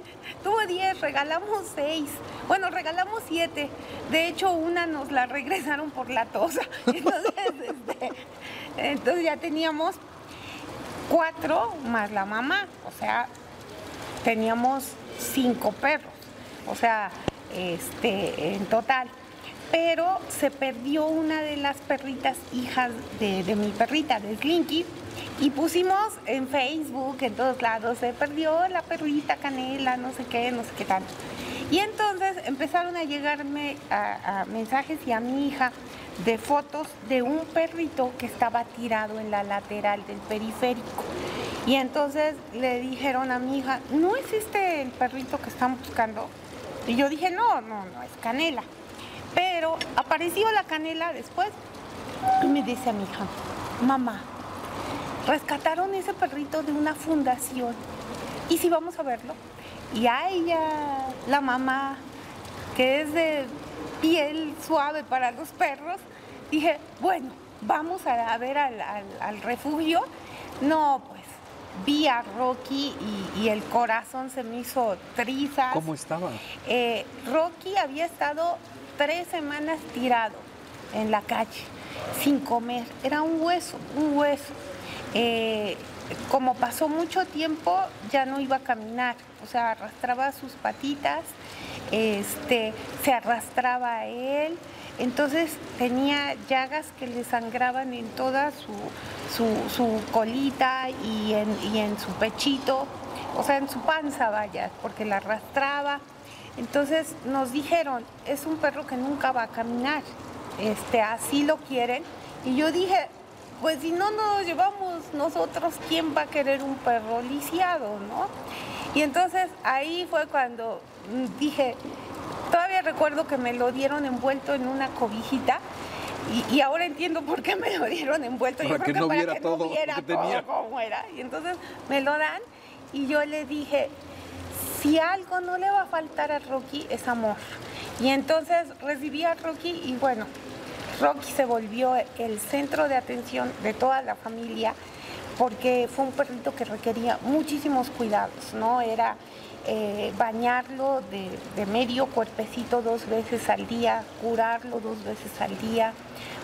tuvo 10, regalamos 6. Bueno, regalamos 7. De hecho, una nos la regresaron por la tosa. [laughs] Este, entonces, ya teníamos 4 más la mamá. O sea, teníamos 5 perros. O sea, este, en total. pero se perdió una de las perritas hijas de, de mi perrita, de Slinky, y pusimos en Facebook, en todos lados, se perdió la perrita canela, no sé qué, no sé qué tal. Y entonces empezaron a llegarme mensajes y a mi hija de fotos de un perrito que estaba tirado en la lateral del periférico. Y entonces le dijeron a mi hija, ¿no es este el perrito que están buscando? Y yo dije, no, no, no, es canela. Pero apareció la canela después y me dice a mi hija, mamá, rescataron ese perrito de una fundación. ¿Y si vamos a verlo? Y a ella, la mamá, que es de piel suave para los perros, dije, bueno, vamos a, ver al, al refugio. No, pues vi a Rocky y, el corazón se me hizo trizas. ¿Cómo estaba? Eh, Rocky había estado tres semanas tirado en la calle, sin comer. Era un hueso, un hueso. Eh, como pasó mucho tiempo, ya no iba a caminar, o sea, arrastraba sus patitas, este, se arrastraba a él. Entonces tenía llagas que le sangraban en toda su, colita y en, su pechito, o sea, en su panza, vaya, porque la arrastraba. Entonces nos dijeron, es un perro que nunca va a caminar, este, así lo quieren. Y yo dije, pues si no nos llevamos nosotros, ¿quién va a querer un perro lisiado, no? Y entonces ahí fue cuando dije, Todavía recuerdo que me lo dieron envuelto en una cobijita y, ahora entiendo por qué me lo dieron envuelto. Para yo creo que, no viera todo, no viera todo como era. Y entonces me lo dan y yo le dije, si algo no le va a faltar a Rocky es amor. Y entonces recibí a Rocky y bueno, Rocky se volvió el centro de atención de toda la familia porque fue un perrito que requería muchísimos cuidados, ¿no? Era eh, bañarlo de, medio cuerpecito dos veces al día, curarlo dos veces al día,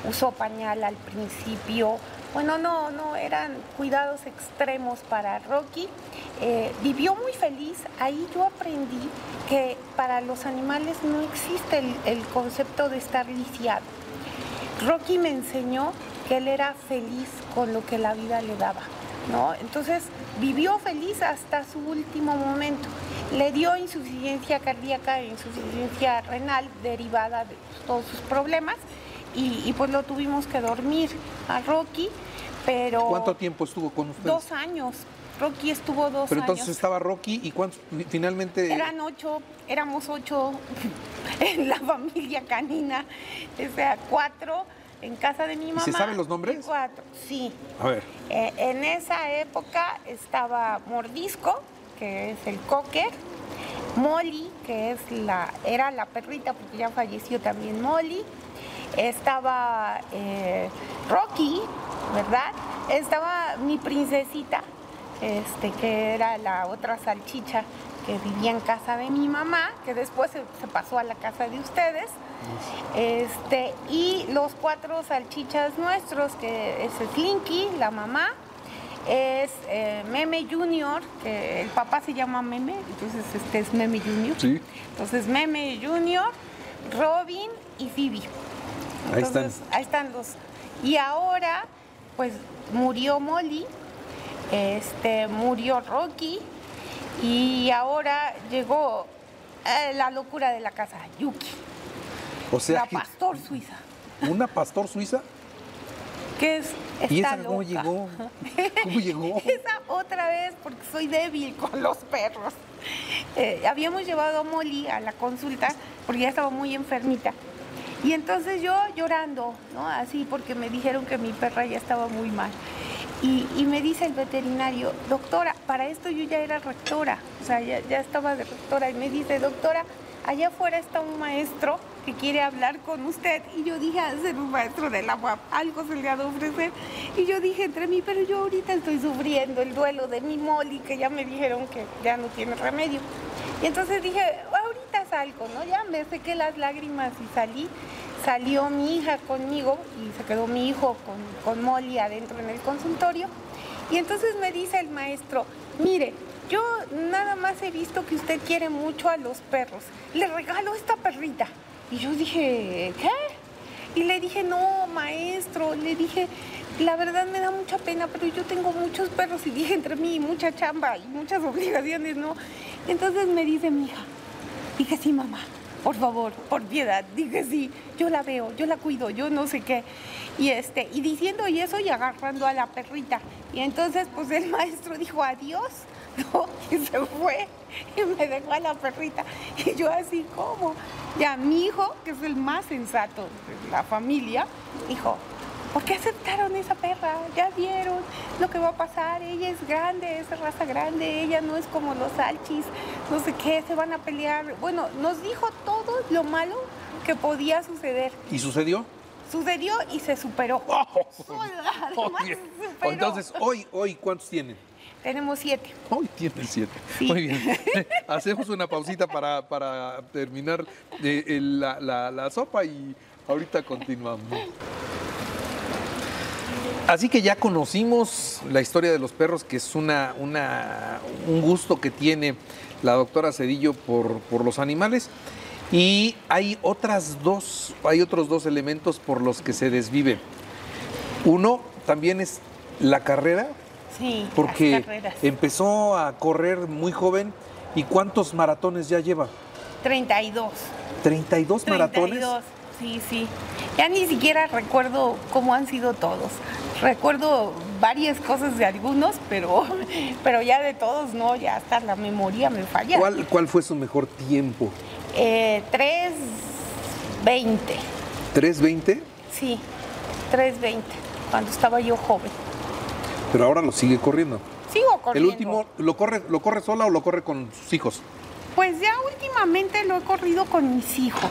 usó pañal al principio. Bueno, no, no, eran cuidados extremos para Rocky. Eh, vivió muy feliz. Ahí yo aprendí que para los animales no existe el, el concepto de estar lisiado. Rocky me enseñó que él era feliz con lo que la vida le daba. ¿no? Entonces vivió feliz hasta su último momento. Le dio insuficiencia cardíaca e insuficiencia renal derivada de todos sus problemas y, pues lo tuvimos que dormir a Rocky, pero... ¿Cuánto tiempo estuvo con usted? Dos años. Rocky estuvo dos Pero entonces estaba Rocky y cuántos finalmente... Eran ocho, éramos ocho [laughs] en la familia canina, o sea, cuatro en casa de mi mamá. ¿Se saben los nombres? Cuatro, sí. A ver. Eh, en esa época estaba Mordisco, que es el cocker, Molly, que es la, era la perrita, porque ya falleció también Molly. Estaba eh, Rocky, ¿verdad? Estaba mi princesita, este, que era la otra salchicha que vivía en casa de mi mamá, que después se, pasó a la casa de ustedes. Este, y los cuatro salchichas nuestros, que es Slinky, la mamá, es eh, Meme Junior, que el papá se llama Meme, entonces este es Meme Junior. Sí. Entonces Meme Junior, Robin y Phoebe. ahí están. Ahí están los. Y ahora, pues murió Molly, este, murió Rocky, y ahora llegó eh, la locura de la casa, Yuki. O sea, la pastor suiza. ¿Una pastor suiza? ¿Qué es? ¿Y esa cómo llegó? ¿Cómo llegó? [laughs] esa otra vez, porque soy débil con los perros. Eh, habíamos llevado a Molly a la consulta porque ya estaba muy enfermita. Y entonces yo llorando, ¿no? Así porque me dijeron que mi perra ya estaba muy mal. Y, me dice el veterinario, doctora, para esto yo ya era rectora, o sea, ya, estaba de rectora, y me dice, doctora, allá afuera está un maestro que quiere hablar con usted. Y yo dije, a ser un maestro de la algo se le ha de ofrecer. Y yo dije entre mí, pero yo ahorita estoy sufriendo el duelo de mi Molly, que ya me dijeron que ya no tiene remedio. Y entonces dije, salgo, ¿no? Ya me sequé las lágrimas y salí salió mi hija conmigo y se quedó mi hijo con, con Molly adentro en el consultorio. Y entonces me dice el maestro, mire, yo nada más he visto que usted quiere mucho a los perros. Le regalo esta perrita. Y yo dije, ¿qué? Y le dije, no, maestro, le dije, la verdad me da mucha pena, pero yo tengo muchos perros y dije entre mí mucha chamba y muchas obligaciones, ¿no? Entonces me dice mi hija, dije, sí, mamá, por favor, por piedad, dije, sí, yo la veo, yo la cuido, yo no sé qué. Y, este, y diciendo y eso y agarrando a la perrita. Y entonces pues el maestro dijo adiós, [laughs] ¿no? Y se fue y me dejó a la perrita. Y yo así como, ya mi hijo, que es el más sensato de la familia, dijo, ¿por qué aceptaron esa perra? Ya vieron lo que va a pasar, ella es grande, es raza grande, ella no es como los alchis, no sé qué, se van a pelear. Bueno, nos dijo todo lo malo que podía suceder. ¿Y sucedió? Sucedió y se superó. [laughs] Oh, bien. Entonces, hoy, hoy, ¿cuántos tienen? Tenemos siete. Hoy tienen siete. Muy bien. [laughs] Hacemos una pausita para, para terminar eh, la, la- la sopa y ahorita continuamos. Así que ya conocimos la historia de los perros, que es una, una- un gusto que tiene la doctora Cedillo por, por los animales. Y hay otras dos, hay otros dos elementos por los que se desvive. Uno también es la carrera, Sí, porque las carreras. empezó a correr muy joven. ¿Y cuántos maratones ya lleva? 32. 32 maratones. 32, sí, sí. Ya ni siquiera recuerdo cómo han sido todos. Recuerdo varias cosas de algunos, pero, [laughs] pero ya de todos no, ya hasta la memoria me falla. ¿Cuál, ¿Cuál fue su mejor tiempo? Eh, 3.20, ¿3.20? sí, 3.20, cuando estaba yo joven. Pero ahora lo sigue corriendo. Sigo corriendo. ¿El último lo corre, lo corre sola o lo corre con sus hijos? Pues ya últimamente lo he corrido con mis hijos.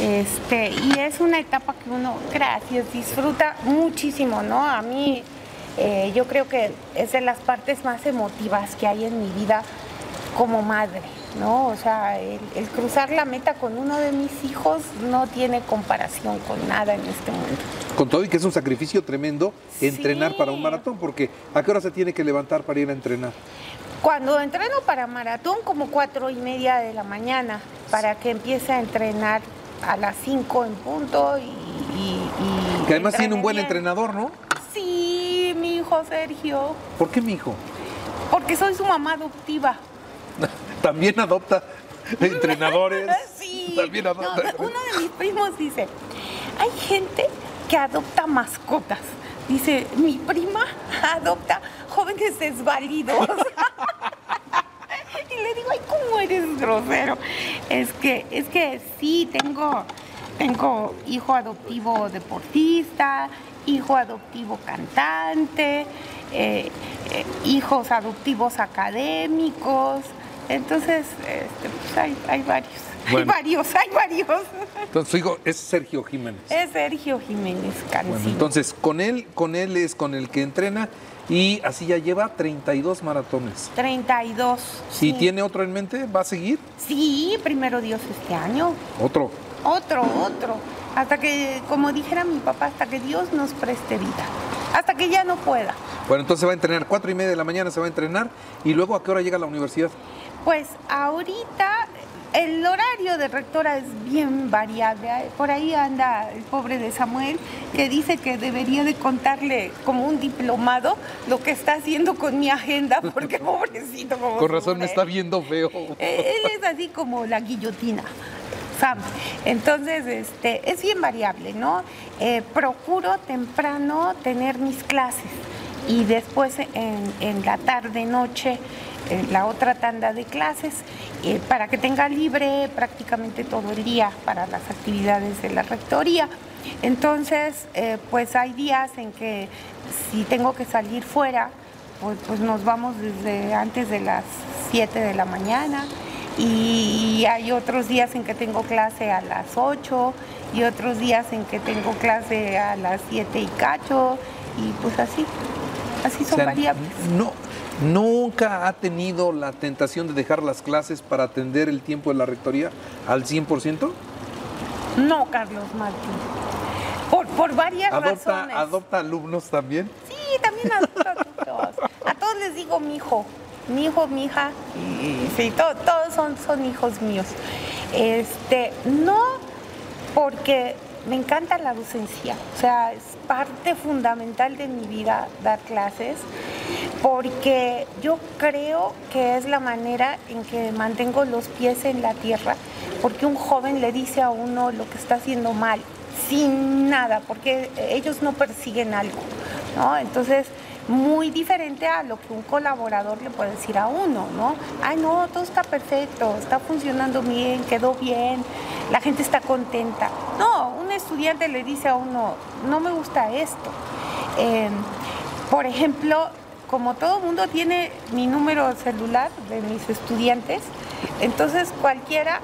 Este, y es una etapa que uno, gracias, disfruta muchísimo, ¿no? A mí, eh, yo creo que es de las partes más emotivas que hay en mi vida como madre, ¿no? O sea, el, el cruzar la meta con uno de mis hijos no tiene comparación con nada en este mundo. Con todo y que es un sacrificio tremendo entrenar Sí. para un maratón, porque ¿a qué hora se tiene que levantar para ir a entrenar? Cuando entreno para maratón, como cuatro y media de la mañana, para que empiece a entrenar a las cinco en punto y... y- y Que además tiene un buen bien. entrenador, ¿no? Sí, mi hijo Sergio, ¿Por qué mi hijo? porque soy su mamá adoptiva. [laughs] También adopta entrenadores. [laughs] Sí. También No, adopta. uno de mis primos dice, hay gente que adopta mascotas. Dice, mi prima adopta jóvenes desvalidos. [laughs] y le digo, ay, ¿cómo eres grosero? Es que, es que sí, tengo, tengo hijo adoptivo deportista, hijo adoptivo cantante, eh, eh, hijos adoptivos académicos. Entonces, este, pues hay, hay varios. Bueno. Hay varios, hay varios. Entonces su hijo es Sergio Jiménez. Es Sergio Jiménez Cancino. Bueno, entonces con él, con él es con el que entrena y así ya lleva 32 maratones. 32. Si sí. tiene otro en mente, va a seguir Sí, primero Dios este año. otro. Otro, otro. Hasta que, como dijera mi papá, hasta que Dios nos preste vida. Hasta que ya no pueda. Bueno, entonces va a entrenar cuatro y media de la mañana, se va a entrenar y luego a qué hora llega a la universidad. Pues ahorita el horario de rectora es bien variable. Por ahí anda el pobre de Samuel que dice que debería de contarle como un diplomado lo que está haciendo con mi agenda, [laughs] porque pobrecito como Con razón me está viendo feo. Eh, Él es así como la guillotina. Sam. Entonces, este, es bien variable, ¿no? Eh, procuro temprano tener mis clases y después en, en la tarde, noche, la otra tanda de clases, eh, para que tenga libre prácticamente todo el día para las actividades de la rectoría. Entonces, eh, pues hay días en que si tengo que salir fuera, pues, pues nos vamos desde antes de las 7 de la mañana y hay otros días en que tengo clase a las 8 y otros días en que tengo clase a las 7 y cacho y pues así, así son O sea, variables. no, ¿Nunca ha tenido la tentación de dejar las clases para atender el tiempo de la rectoría al 100%? No, Carlos Martín. Por, por varias ¿Adopta, razones. ¿Adopta alumnos también? Sí, también adopto a todos. A todos les digo mi hijo, mi hijo, mi hija, y sí, to- todos son, son hijos míos. Este, no, porque me encanta la docencia, o sea, es parte fundamental de mi vida dar clases, porque yo creo que es la manera en que mantengo los pies en la tierra, porque un joven le dice a uno lo que está haciendo mal, sin nada, porque ellos no persiguen algo, ¿no? Entonces, muy diferente a lo que un colaborador le puede decir a uno, ¿no? Ay, no, todo está perfecto, está funcionando bien, quedó bien, la gente está contenta. No, un estudiante le dice a uno, no me gusta esto. Em, por ejemplo, como todo mundo tiene mi número celular de mis estudiantes, entonces cualquiera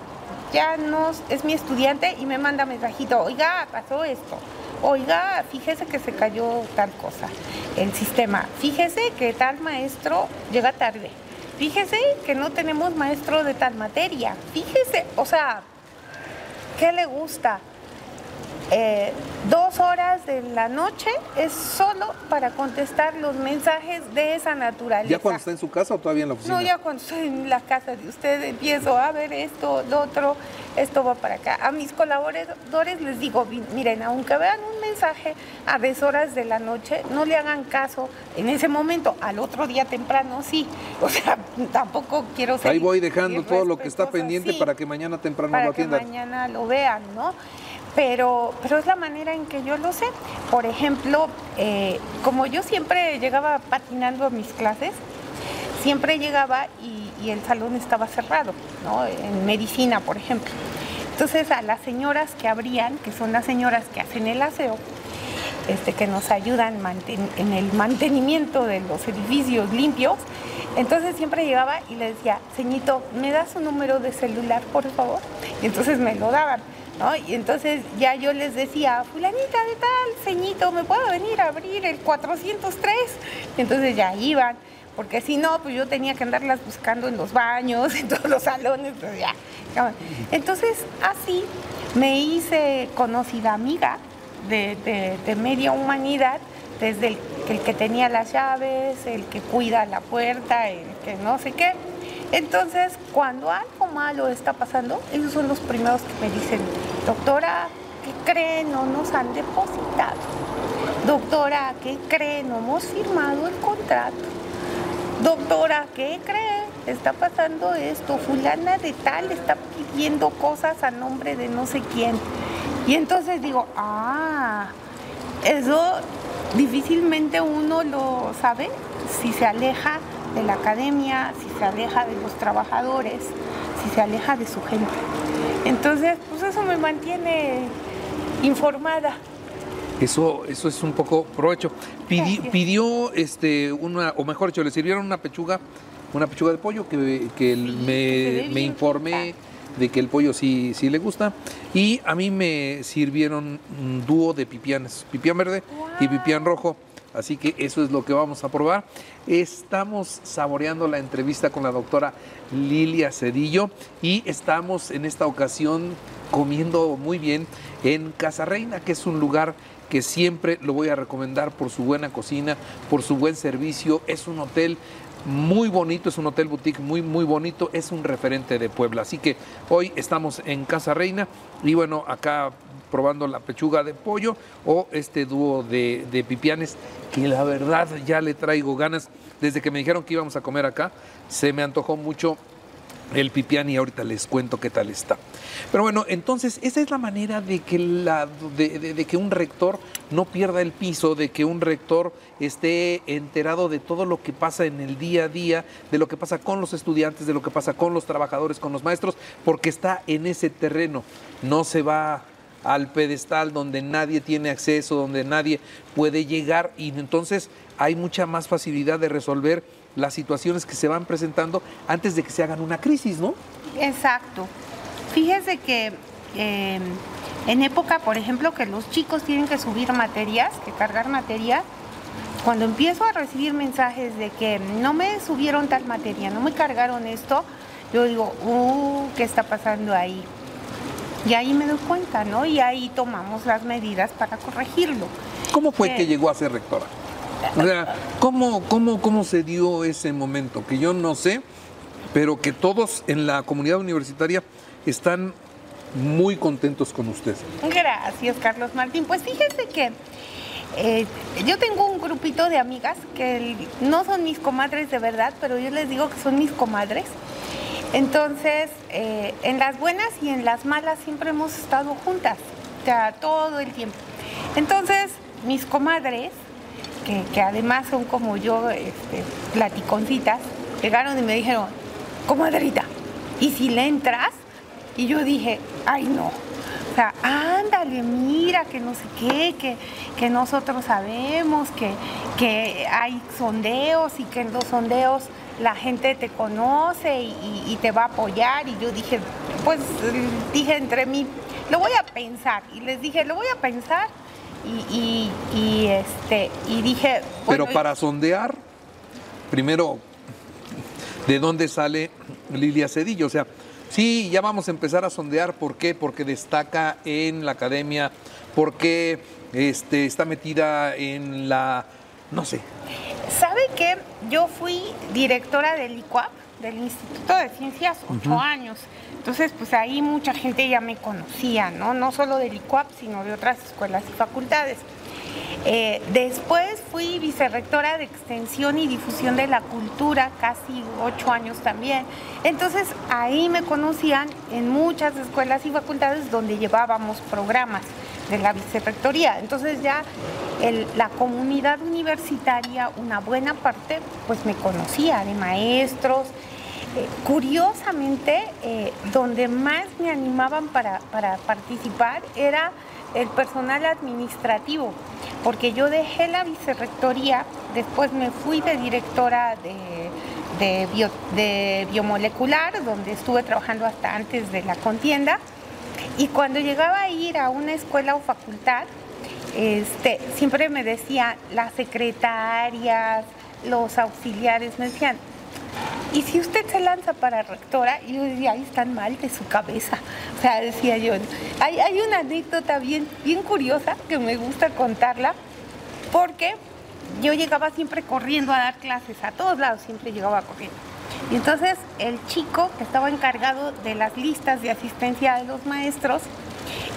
ya no es mi estudiante y me manda mensajito, oiga, pasó esto. Oiga, fíjese que se cayó tal cosa, el sistema, fíjese que tal maestro llega tarde, fíjese que no tenemos maestro de tal materia, fíjese, o sea, ¿qué le gusta? Eh, dos horas de la noche es solo para contestar los mensajes de esa naturaleza. ¿Ya cuando está en su casa o todavía en la oficina? No, ya cuando estoy en la casa de usted empiezo a ver esto, lo otro, esto va para acá. A mis colaboradores les digo, miren, aunque vean un mensaje a deshoras de la noche, no le hagan caso en ese momento, al otro día temprano sí. [laughs] O sea, tampoco quiero ser... Ahí voy dejando todo lo que está pendiente para que mañana temprano lo atiendan. Para que mañana lo vean, ¿no? Pero, pero es la manera en que yo lo sé. Por ejemplo, eh, como yo siempre llegaba patinando a mis clases, siempre llegaba y, el salón estaba cerrado, ¿no? en medicina, por ejemplo. Entonces a las señoras que abrían, que son las señoras que hacen el aseo, este, que nos ayudan en el mantenimiento de los edificios limpios, entonces siempre llegaba y le decía, ceñito, ¿me das un número de celular, por favor? Y entonces me lo daban. Y entonces ya yo les decía, fulanita de tal, ceñito, ¿me puedo venir a abrir el 403? Y entonces ya iban, porque si no, pues yo tenía que andarlas buscando en los baños, [laughs] en todos los salones, pues ya. Entonces así me hice conocida amiga de, media humanidad, desde el, que tenía las llaves, el que cuida la puerta, el que no sé qué entonces, cuando algo malo está pasando, ellos son los primeros que me dicen, doctora, ¿qué creen? No nos han depositado. Doctora, ¿qué cree? No hemos firmado el contrato. Doctora, ¿qué cree? Está pasando esto. Fulana de tal está pidiendo cosas a nombre de no sé quién. Y entonces digo, ah, eso difícilmente uno lo sabe si se aleja de la academia, si se aleja de los trabajadores, si se aleja de su gente. Entonces, pues eso me mantiene informada. Eso, eso es un poco provecho. pidió, este, una, o mejor dicho, le sirvieron una pechuga, una pechuga de pollo que, me, me informé de que el pollo sí, sí le gusta. Y a mí me sirvieron un dúo de pipianes, pipián verde y pipián rojo. Así que eso es lo que vamos a probar. Estamos saboreando la entrevista con la doctora Lilia Cedillo y estamos en esta ocasión comiendo muy bien en Casa Reina, que es un lugar que siempre lo voy a recomendar por su buena cocina, por su buen servicio. Es un hotel muy bonito, es un hotel boutique muy, muy bonito, es un referente de Puebla. Así que hoy estamos en Casa Reina y bueno, acá probando la pechuga de pollo o este dúo de, de pipianes que la verdad ya le traigo ganas. Desde que me dijeron que íbamos a comer acá, se me antojó mucho el pipián y ahorita les cuento qué tal está. Pero bueno, entonces esa es la manera de que, la, de, que un rector no pierda el piso, de que un rector esté enterado de todo lo que pasa en el día a día, de lo que pasa con los estudiantes, de lo que pasa con los trabajadores, con los maestros, porque está en ese terreno, no se va al pedestal donde nadie tiene acceso, donde nadie puede llegar y entonces hay mucha más facilidad de resolver las situaciones que se van presentando antes de que se hagan una crisis, ¿no? Exacto. Fíjese que em, en época, por ejemplo, que los chicos tienen que subir materias, que cargar materia, cuando empiezo a recibir mensajes de que no me subieron tal materia, no me cargaron esto, yo digo, uh, ¿qué está pasando ahí? Y ahí me doy cuenta, ¿no? Y ahí tomamos las medidas para corregirlo. ¿Cómo fue que llegó a ser rectora? O sea, ¿cómo, cómo, ¿cómo se dio ese momento? Que yo no sé, pero que todos en la comunidad universitaria están muy contentos con usted. Gracias, Carlos Martín. Pues fíjese que eh, yo tengo un grupito de amigas que no son mis comadres de verdad, pero yo les digo que son mis comadres. Entonces, eh, en las buenas y en las malas siempre hemos estado juntas, o sea, todo el tiempo. Entonces, mis comadres, que, además son como yo, este, platiconcitas, llegaron y me dijeron, comadrita, ¿y si le entras? Y yo dije, ay no, o sea, ándale, mira, que no sé qué, que, que nosotros sabemos, que, que hay sondeos y que en los sondeos la gente te conoce y, te va a apoyar. Y yo dije, pues dije entre mí, lo voy a pensar. Y les dije, lo voy a pensar. Y, este, y dije... Pero para sondear, primero, ¿de dónde sale Lilia Cedillo? O sea, sí, ya vamos a empezar a sondear. ¿Por qué? Porque destaca en la academia, porque este, está metida en la, no sé, ¿Sabe que yo fui directora del ICUAP, del Instituto de Ciencias, ocho años? Entonces, pues ahí mucha gente ya me conocía, ¿no? No solo del ICUAP, sino de otras escuelas y facultades. Eh, después fui vicerrectora de Extensión y Difusión de la Cultura, casi ocho años también. Entonces ahí me conocían en muchas escuelas y facultades donde llevábamos programas de la vicerrectoría. Entonces ya la comunidad universitaria, una buena parte, pues me conocía de maestros. Eh, curiosamente, eh, donde más me animaban para, participar era el personal administrativo, porque yo dejé la vicerrectoría, después me fui de directora de, de biomolecular, donde estuve trabajando hasta antes de la contienda, y cuando llegaba a ir a una escuela o facultad, este, siempre me decían las secretarias, los auxiliares, me decían, ¿y si usted se lanza para rectora? Y yo decía, ahí están mal de su cabeza. O sea, decía yo, hay, hay una anécdota bien, bien curiosa que me gusta contarla, porque yo llegaba siempre corriendo a dar clases, a todos lados siempre llegaba corriendo. Y entonces el chico que estaba encargado de las listas de asistencia de los maestros,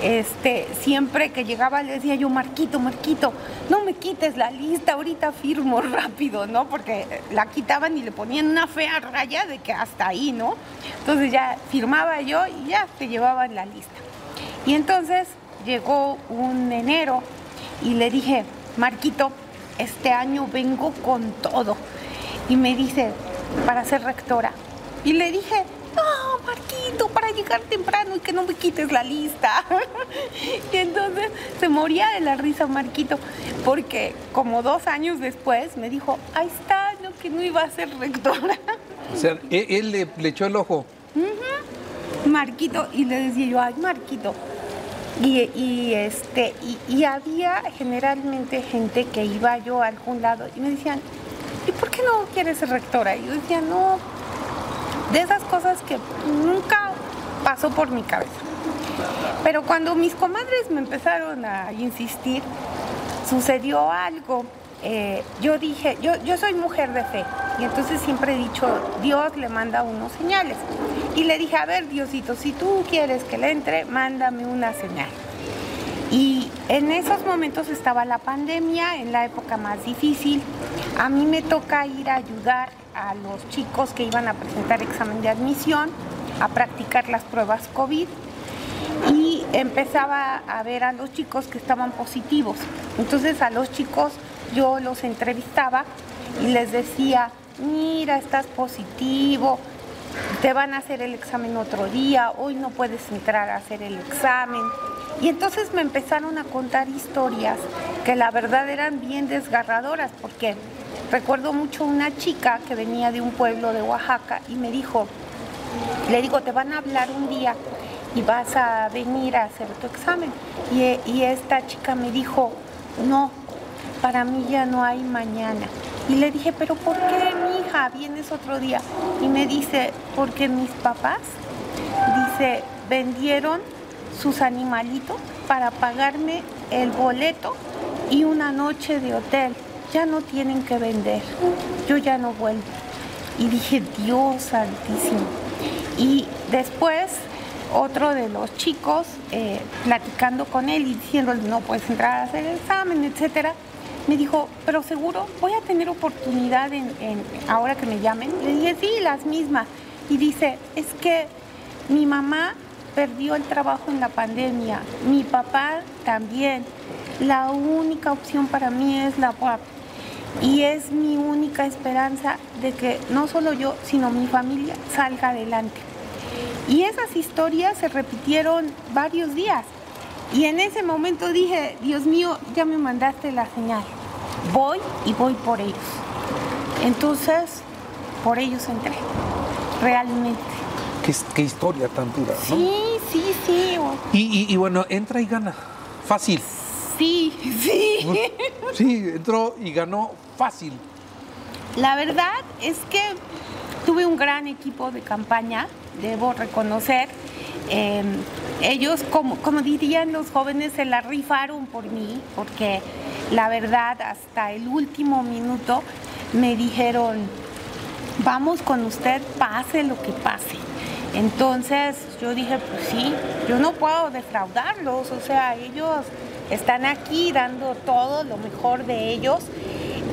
este, siempre que llegaba le decía yo, Marquito, Marquito, no me quites la lista, ahorita firmo [laughs] rápido, ¿no? Porque la quitaban y le ponían una fea raya de que hasta ahí, ¿no? Entonces ya firmaba yo y ya te llevaban la lista. Y entonces llegó un enero y le dije, Marquito, este año vengo con todo. Y me dice, para ser rectora. Y le dije, no, Marquito, para llegar temprano y que no me quites la lista. [laughs] y entonces se moría de la risa Marquito, porque como dos años después me dijo, ahí está, lo que no iba a ser rectora. o sea, él, le, echó el ojo. Marquito, y le decía yo, ay, Marquito. Y, este, y había generalmente gente que iba yo a algún lado y me decían, ¿y por qué no quieres ser rectora? Y yo decía, no, de esas cosas que nunca pasó por mi cabeza. Pero cuando mis comadres me empezaron a insistir, sucedió algo. Eh, yo dije, yo, yo soy mujer de fe y entonces siempre he dicho, Dios le manda unos señales. Y le dije, a ver, Diosito, si tú quieres que le entre, mándame una señal. Y en esos momentos estaba la pandemia, en la época más difícil. A mí me toca ir a ayudar a los chicos que iban a presentar examen de admisión, a practicar las pruebas COVID y empezaba a ver a los chicos que estaban positivos. Entonces a los chicos yo los entrevistaba y les decía, mira, estás positivo, te van a hacer el examen otro día, hoy no puedes entrar a hacer el examen. Y entonces me empezaron a contar historias que la verdad eran bien desgarradoras, porque recuerdo mucho una chica que venía de un pueblo de Oaxaca y me dijo, le digo, te van a hablar un día y vas a venir a hacer tu examen. Y, y esta chica me dijo, no, para mí ya no hay mañana. Y le dije, pero ¿por qué, mi hija, vienes otro día? Y me dice, porque mis papás, dice, vendieron sus animalitos para pagarme el boleto y una noche de hotel. Ya no tienen que vender. Yo ya no vuelvo. Y dije, Dios santísimo. Y después otro de los chicos, eh, platicando con él y diciéndole no puedes entrar a hacer el examen, etcétera, me dijo, pero seguro voy a tener oportunidad en, ahora que me llamen. Le dije, sí, las mismas. Y dice, es que mi mamá perdió el trabajo en la pandemia, mi papá también. La única opción para mí es la UAP. Y es mi única esperanza de que no solo yo, sino mi familia salga adelante. Y esas historias se repitieron varios días. Y en ese momento dije, Dios mío, ya me mandaste la señal. Voy y voy por ellos. Entonces, por ellos entré, realmente. Qué, historia tan dura, ¿no? Sí, sí, sí. Y, y, bueno, entra y gana. Fácil. Sí, sí. Sí, entró y ganó fácil. La verdad es que tuve un gran equipo de campaña debo reconocer. Em, ellos, como, como dirían los jóvenes, se la rifaron por mí, porque la verdad, hasta el último minuto me dijeron, vamos con usted, pase lo que pase. Entonces yo dije, pues sí, yo no puedo defraudarlos, o sea, ellos están aquí dando todo lo mejor de ellos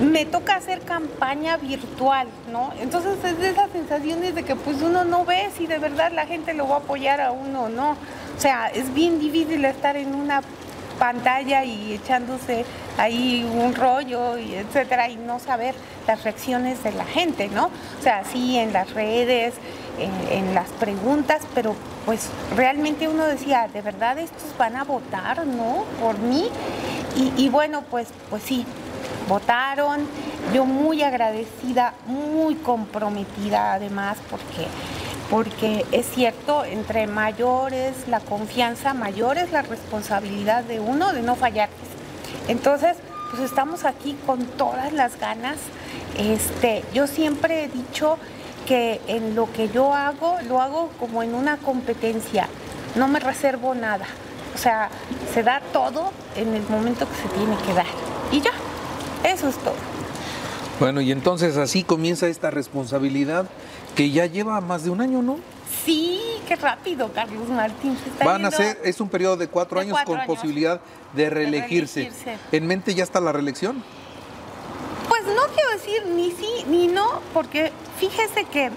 me toca hacer campaña virtual, ¿no? Entonces es de esas sensaciones de que pues uno no ve si de verdad la gente lo va a apoyar a uno o no. O sea, es bien difícil estar en una pantalla y echándose ahí un rollo y etcétera y no saber las reacciones de la gente, ¿no? O sea, sí en las redes, en, las preguntas, pero pues realmente uno decía, ¿de verdad estos van a votar, no? Por mí. Y, y bueno, pues, pues sí, votaron. Yo muy agradecida, muy comprometida además, porque, porque es cierto, entre mayores la confianza, mayor es la responsabilidad de uno de no fallar. Entonces, pues estamos aquí con todas las ganas. Este, yo siempre he dicho que en lo que yo hago, lo hago como en una competencia, no me reservo nada. O sea, se da todo en el momento que se tiene que dar. Y ya. Eso es todo. Bueno, y entonces así comienza esta responsabilidad que ya lleva más de un año, ¿no? Sí, qué rápido, Carlos Martín. Van a ser, es un periodo de cuatro años con posibilidad de reelegirse. ¿En mente ya está la reelección? No quiero decir ni sí ni no, porque fíjese que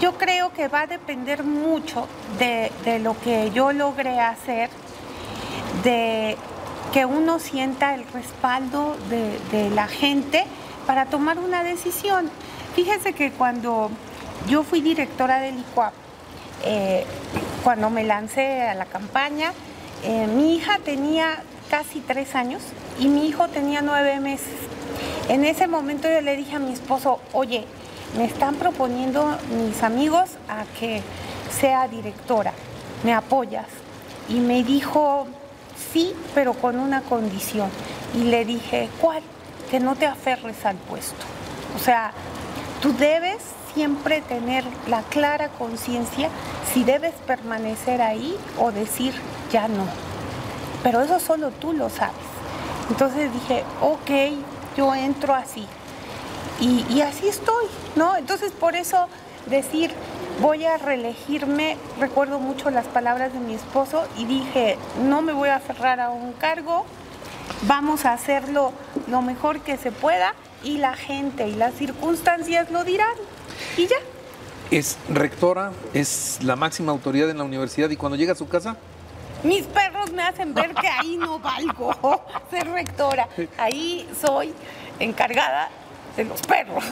yo creo que va a depender mucho de, de lo que yo logré hacer, de que uno sienta el respaldo de, la gente para tomar una decisión. Fíjese que cuando yo fui directora del ICUAP, eh, cuando me lancé a la campaña, eh, mi hija tenía casi tres años y mi hijo tenía nueve meses. En ese momento yo le dije a mi esposo, oye, me están proponiendo mis amigos a que sea directora, ¿me apoyas? Y me dijo, sí, pero con una condición. Y le dije, ¿cuál? Que no te aferres al puesto. O sea, tú debes siempre tener la clara conciencia si debes permanecer ahí o decir ya no. Pero eso solo tú lo sabes. Entonces dije, ok, yo entro así. Y, así estoy, ¿no? Entonces por eso decir, voy a reelegirme, recuerdo mucho las palabras de mi esposo y dije, no me voy a aferrar a un cargo, vamos a hacerlo lo mejor que se pueda y la gente y las circunstancias lo dirán. Y ya. Es rectora, es la máxima autoridad en la universidad y cuando llega a su casa... Mis perros me hacen ver que ahí no valgo [laughs] ser rectora. Ahí soy encargada de los perros.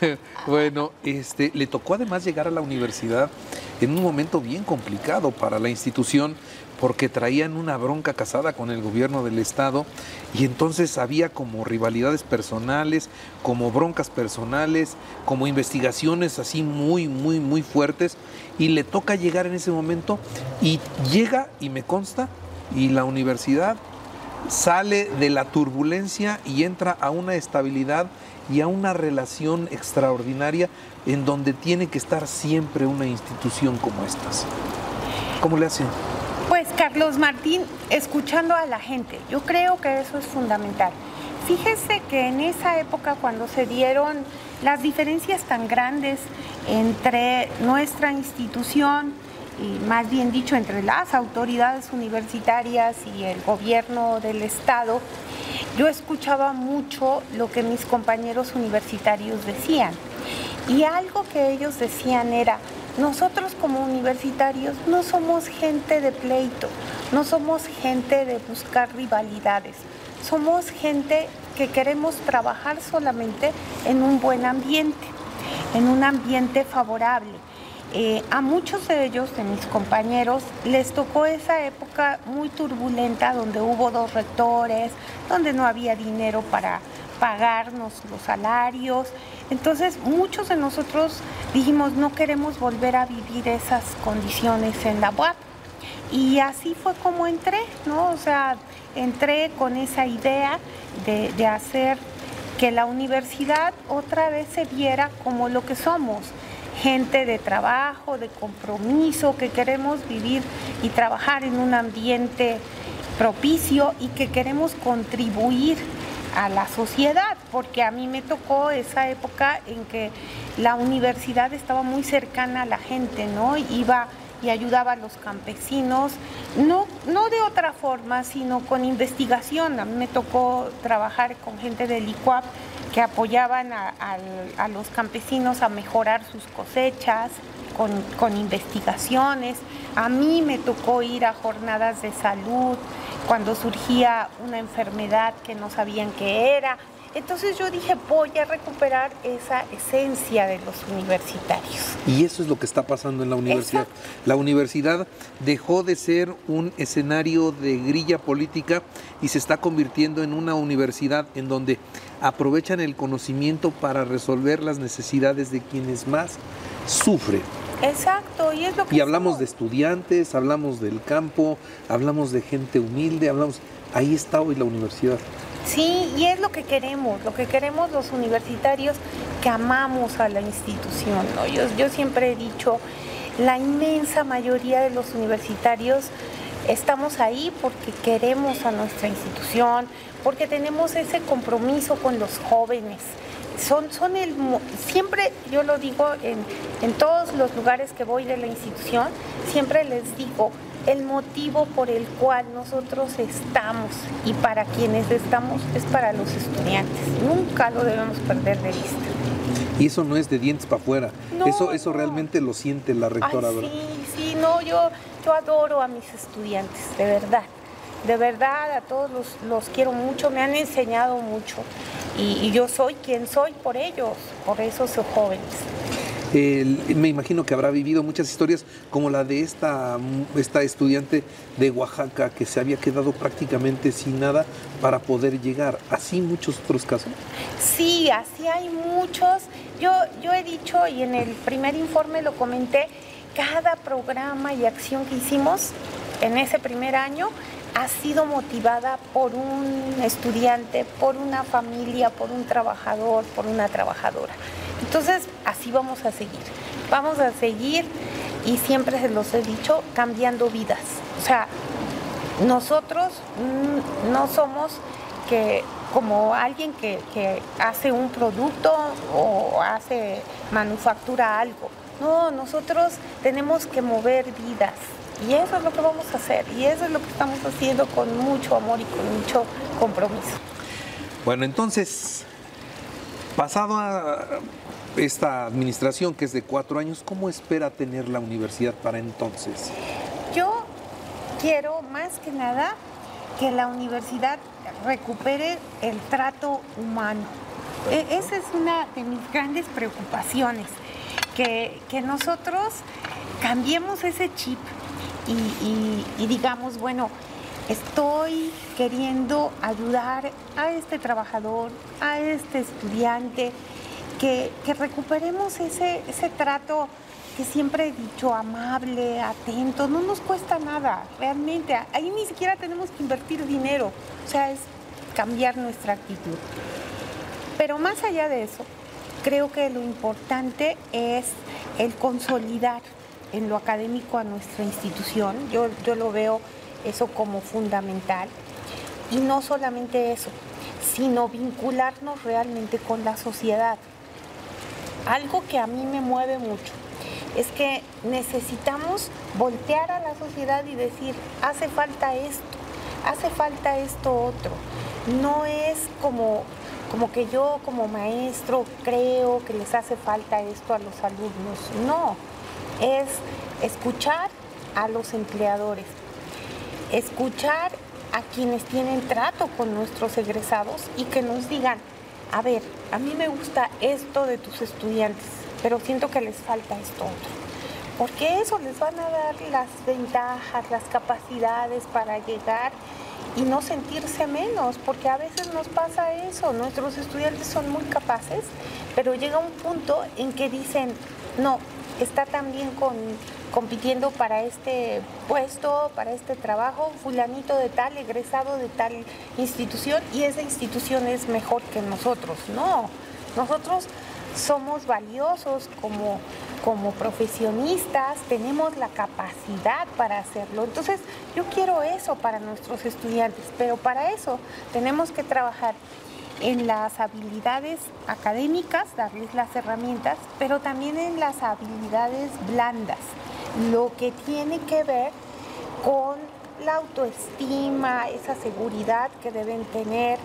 [laughs] bueno, este, le tocó además llegar a la universidad en un momento bien complicado para la institución porque traían una bronca casada con el gobierno del estado y entonces había como rivalidades personales, como broncas personales, como investigaciones así muy, muy, muy fuertes y le toca llegar en ese momento y llega y me consta y la universidad sale de la turbulencia y entra a una estabilidad y a una relación extraordinaria en donde tiene que estar siempre una institución como estas. ¿Cómo le hacen? Pues Carlos Martín, escuchando a la gente, yo creo que eso es fundamental. Fíjese que en esa época cuando se dieron las diferencias tan grandes entre nuestra institución y más bien dicho entre las autoridades universitarias y el gobierno del Estado, yo escuchaba mucho lo que mis compañeros universitarios decían. Y algo que ellos decían era, nosotros como universitarios no somos gente de pleito, no somos gente de buscar rivalidades, somos gente que queremos trabajar solamente en un buen ambiente, en un ambiente favorable. Eh, a muchos de ellos, de mis compañeros, les tocó esa época muy turbulenta donde hubo dos rectores, donde no había dinero para pagarnos los salarios. Entonces muchos de nosotros dijimos no queremos volver a vivir esas condiciones en la UAP. Y así fue como entré, ¿no? O sea, entré con esa idea de, de hacer que la universidad otra vez se viera como lo que somos, gente de trabajo, de compromiso, que queremos vivir y trabajar en un ambiente propicio y que queremos contribuir a la sociedad, porque a mí me tocó esa época en que la universidad estaba muy cercana a la gente, ¿no? Iba y ayudaba a los campesinos, no, no de otra forma, sino con investigación. A mí me tocó trabajar con gente del ICUAP que apoyaban a, a los campesinos a mejorar sus cosechas, con, con, investigaciones. A mí me tocó ir a jornadas de salud cuando surgía una enfermedad que no sabían qué era. Entonces yo dije, voy a recuperar esa esencia de los universitarios. Y eso es lo que está pasando en la universidad. Exacto. La universidad dejó de ser un escenario de grilla política y se está convirtiendo en una universidad en donde aprovechan el conocimiento para resolver las necesidades de quienes más sufren. Exacto, y es lo que... Y hablamos somos. de estudiantes, hablamos del campo, hablamos de gente humilde, hablamos... Ahí está hoy la universidad. Sí, y es lo que queremos, lo que queremos los universitarios que amamos a la institución. ¿no? Yo, yo siempre he dicho, la inmensa mayoría de los universitarios estamos ahí porque queremos a nuestra institución, porque tenemos ese compromiso con los jóvenes. Son, son el, siempre, yo lo digo en, en todos los lugares que voy de la institución, siempre les digo, el motivo por el cual nosotros estamos y para quienes estamos es para los estudiantes. Nunca lo debemos perder de vista. Y eso no es de dientes para afuera. No, eso, eso no. realmente lo siente la rectora, Ay, ¿verdad? Sí, sí, no, yo, yo adoro a mis estudiantes, de verdad. De verdad, a todos los, los quiero mucho, me han enseñado mucho. Y, y yo soy quien soy por ellos, por esos jóvenes. Me imagino que habrá vivido muchas historias como la de esta, esta estudiante de Oaxaca que se había quedado prácticamente sin nada para poder llegar. ¿Así muchos otros casos? Sí, así hay muchos. Yo, yo he dicho y en el primer informe lo comenté, cada programa y acción que hicimos en ese primer año ha sido motivada por un estudiante, por una familia, por un trabajador, por una trabajadora. Entonces, así vamos a seguir. Vamos a seguir, y siempre se los he dicho, cambiando vidas. O sea, nosotros no somos que como alguien que, que hace un producto o hace manufactura algo. No, nosotros tenemos que mover vidas. Y eso es lo que vamos a hacer. Y eso es lo que estamos haciendo con mucho amor y con mucho compromiso. Bueno, entonces, pasado a esta administración que es de cuatro años, ¿cómo espera tener la universidad para entonces? Yo quiero más que nada que la universidad recupere el trato humano. E esa es una de mis grandes preocupaciones, que, que nosotros cambiemos ese chip y, y, y digamos, bueno, estoy queriendo ayudar a este trabajador, a este estudiante, que, que recuperemos ese, ese, trato que siempre he dicho, amable, atento, no nos cuesta nada, realmente. Ahí ni siquiera tenemos que invertir dinero, o sea, es cambiar nuestra actitud. Pero más allá de eso, creo que lo importante es el consolidar en lo académico a nuestra institución. Yo, yo lo veo eso como fundamental. Y no solamente eso, sino vincularnos realmente con la sociedad algo que a mí me mueve mucho. es que necesitamos voltear a la sociedad y decir, hace falta esto, hace falta esto otro. No es como, como que yo como maestro creo que les hace falta esto a los alumnos. No, es escuchar a los empleadores, escuchar a quienes tienen trato con nuestros egresados y que nos digan, a ver, a mí me gusta esto de tus estudiantes, pero siento que les falta esto otro. Porque eso les van a dar las ventajas, las capacidades para llegar y no sentirse menos, porque a veces nos pasa eso, nuestros estudiantes son muy capaces, pero llega un punto en que dicen, no, está también con, compitiendo para este puesto, para este trabajo, fulanito de tal, egresado de tal institución, y esa institución es mejor que nosotros. No, nosotros somos valiosos como, como profesionistas, tenemos la capacidad para hacerlo. Entonces, yo quiero eso para nuestros estudiantes, pero para eso tenemos que trabajar en las habilidades académicas, darles las herramientas, pero también en las habilidades blandas, lo que tiene que ver con la autoestima, esa seguridad que deben tener,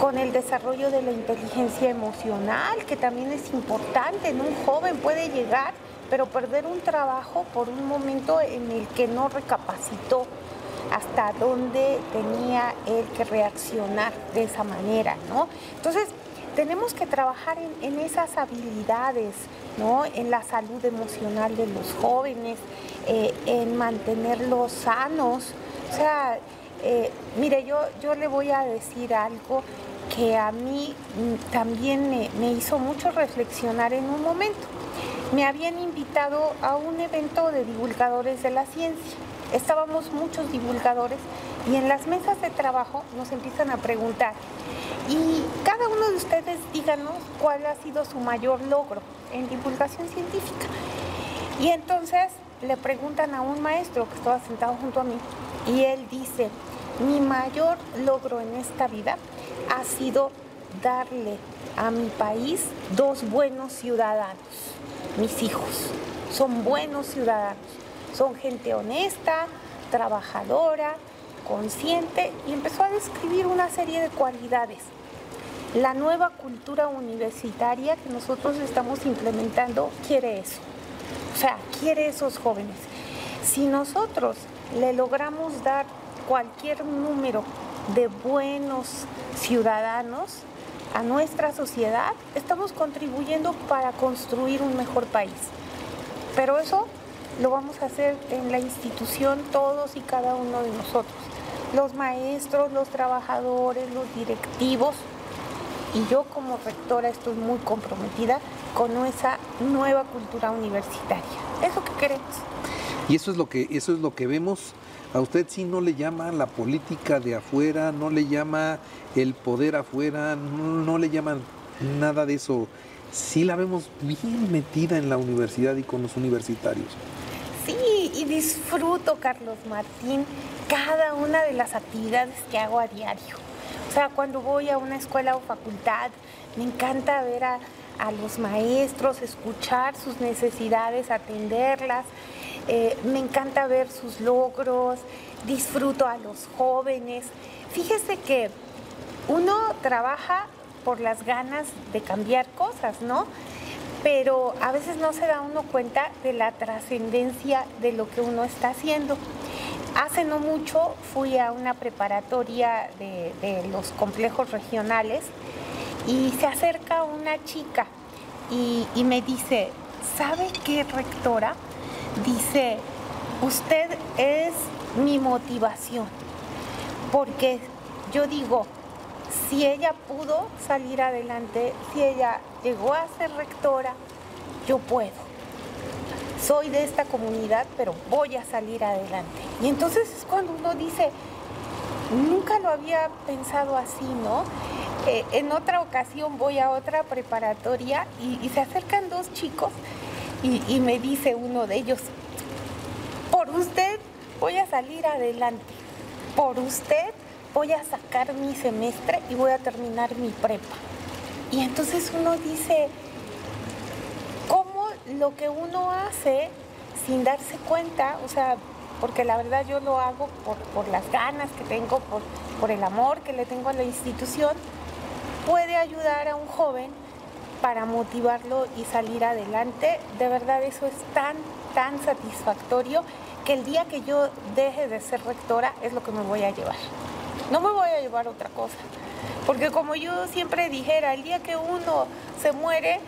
con el desarrollo de la inteligencia emocional, que también es importante. En un joven puede llegar, pero perder un trabajo por un momento en el que no recapacitó hasta dónde tenía él que reaccionar de esa manera, ¿no? Entonces, tenemos que trabajar en, esas habilidades, ¿no? En la salud emocional de los jóvenes, eh, en mantenerlos sanos. O sea, eh, mire, yo, yo le voy a decir algo que a mí mm, también me, me hizo mucho reflexionar en un momento. Me habían invitado a un evento de divulgadores de la ciencia estábamos muchos divulgadores y en las mesas de trabajo nos empiezan a preguntar, y cada uno de ustedes díganos cuál ha sido su mayor logro en divulgación científica. Y entonces le preguntan a un maestro que estaba sentado junto a mí y él dice, mi mayor logro en esta vida ha sido darle a mi país dos buenos ciudadanos, mis hijos. Son buenos ciudadanos son gente honesta, trabajadora, consciente y empezó a describir una serie de cualidades. La nueva cultura universitaria que nosotros estamos implementando quiere eso. O sea, quiere esos jóvenes. Si nosotros le logramos dar cualquier número de buenos ciudadanos a nuestra sociedad, estamos contribuyendo para construir un mejor país. Pero eso lo vamos a hacer en la institución todos y cada uno de nosotros, los maestros, los trabajadores, los directivos. Y yo como rectora estoy muy comprometida con esa nueva cultura universitaria. Eso que queremos. Y eso es lo que, eso es lo que vemos. A usted sí no le llama la política de afuera, no le llama el poder afuera, no, no le llama nada de eso. Sí la vemos bien metida en la universidad y con los universitarios. Sí, y disfruto, Carlos Martín, cada una de las actividades que hago a diario. O sea, cuando voy a una escuela o facultad, me encanta ver a, los maestros, escuchar sus necesidades, atenderlas. Eh, me encanta ver sus logros, disfruto a los jóvenes. Fíjese que uno trabaja por las ganas de cambiar cosas, ¿no? Pero a veces no se da uno cuenta de la trascendencia de lo que uno está haciendo. Hace no mucho fui a una preparatoria de, los complejos regionales y se acerca una chica y, y me dice, ¿sabe qué rectora? Dice, usted es mi motivación, porque yo digo, si ella pudo salir adelante, si ella llegó a ser rectora, yo puedo. Soy de esta comunidad, pero voy a salir adelante. Y entonces es cuando uno dice, nunca lo había pensado así, ¿no? Eh, en otra ocasión voy a otra preparatoria y, se acercan dos chicos y, y me dice uno de ellos, por usted voy a salir adelante, por usted voy a sacar mi semestre y voy a terminar mi prepa. Y entonces uno dice, ¿cómo lo que uno hace sin darse cuenta, o sea, porque la verdad yo lo hago por, las ganas que tengo, por, por el amor que le tengo a la institución, puede ayudar a un joven para motivarlo y salir adelante. De verdad eso es tan, tan satisfactorio que el día que yo deje de ser rectora es lo que me voy a llevar. No me voy a llevar otra cosa. Porque como yo siempre dijera, el día que uno se muere,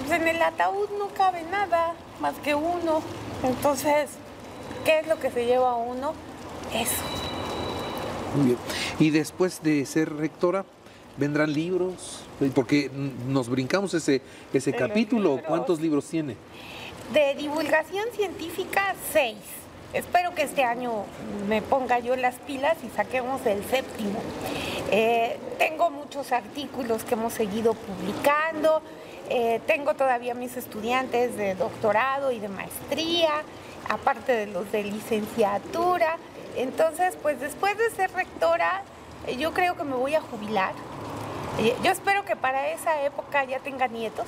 pues en el ataúd no cabe nada más que uno. Entonces, ¿qué es lo que se lleva a uno? Eso. Muy bien. Y después de ser rectora, ¿vendrán libros? Porque nos brincamos ese, ese capítulo. ¿Cuántos libros tiene? De divulgación científica, seis. Espero que este año me ponga yo las pilas y saquemos el séptimo. Eh, tengo muchos artículos que hemos seguido publicando. Eh, tengo todavía mis estudiantes de doctorado y de maestría, aparte de los de licenciatura. Entonces, pues después de ser rectora, eh, yo creo que me voy a jubilar. yo espero que para esa época ya tenga nietos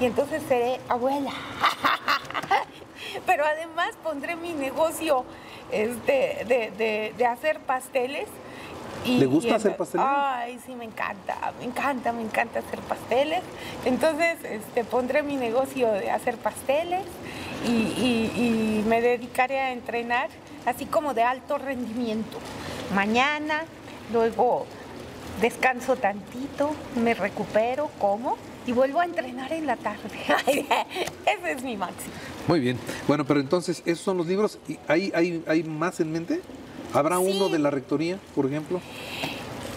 y entonces seré abuela. [laughs] Pero además pondré mi negocio este, de, hacer pasteles. Y, ¿Le gusta hacer pasteles? Ay, sí, me encanta, me encanta, me encanta hacer pasteles. Entonces, este, pondré mi negocio de hacer pasteles y, me dedicaré a entrenar, así como de alto rendimiento. Mañana, luego descanso tantito, me recupero, como y vuelvo a entrenar en la tarde. [laughs] Ese es mi máximo. Muy bien. Bueno, pero entonces, ¿esos son los libros? ¿Hay, hay, hay más en mente? ¿Habrá uno de la rectoría, por ejemplo?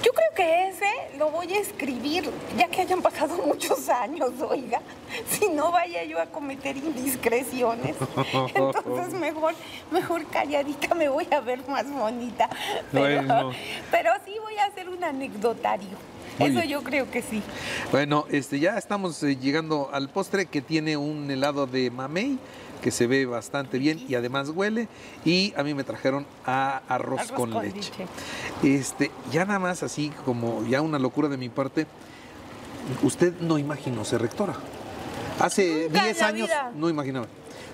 Yo creo que ese lo voy a escribir, ya que hayan pasado [laughs] muchos años, oiga. Si no vaya yo a cometer indiscreciones. [laughs] Entonces mejor, mejor calladita me voy a ver más bonita. Pero, pero sí voy a hacer un anecdotario. Eso yo creo que sí. Bueno, este, ya estamos eh, llegando al postre que tiene un helado de mamey que se ve bastante bien y además huele. Y a mí me trajeron a arroz, con, leche. Este, ya nada más así como ya una locura de mi parte, usted no imaginó ser rectora. Hace 10 años no imaginaba.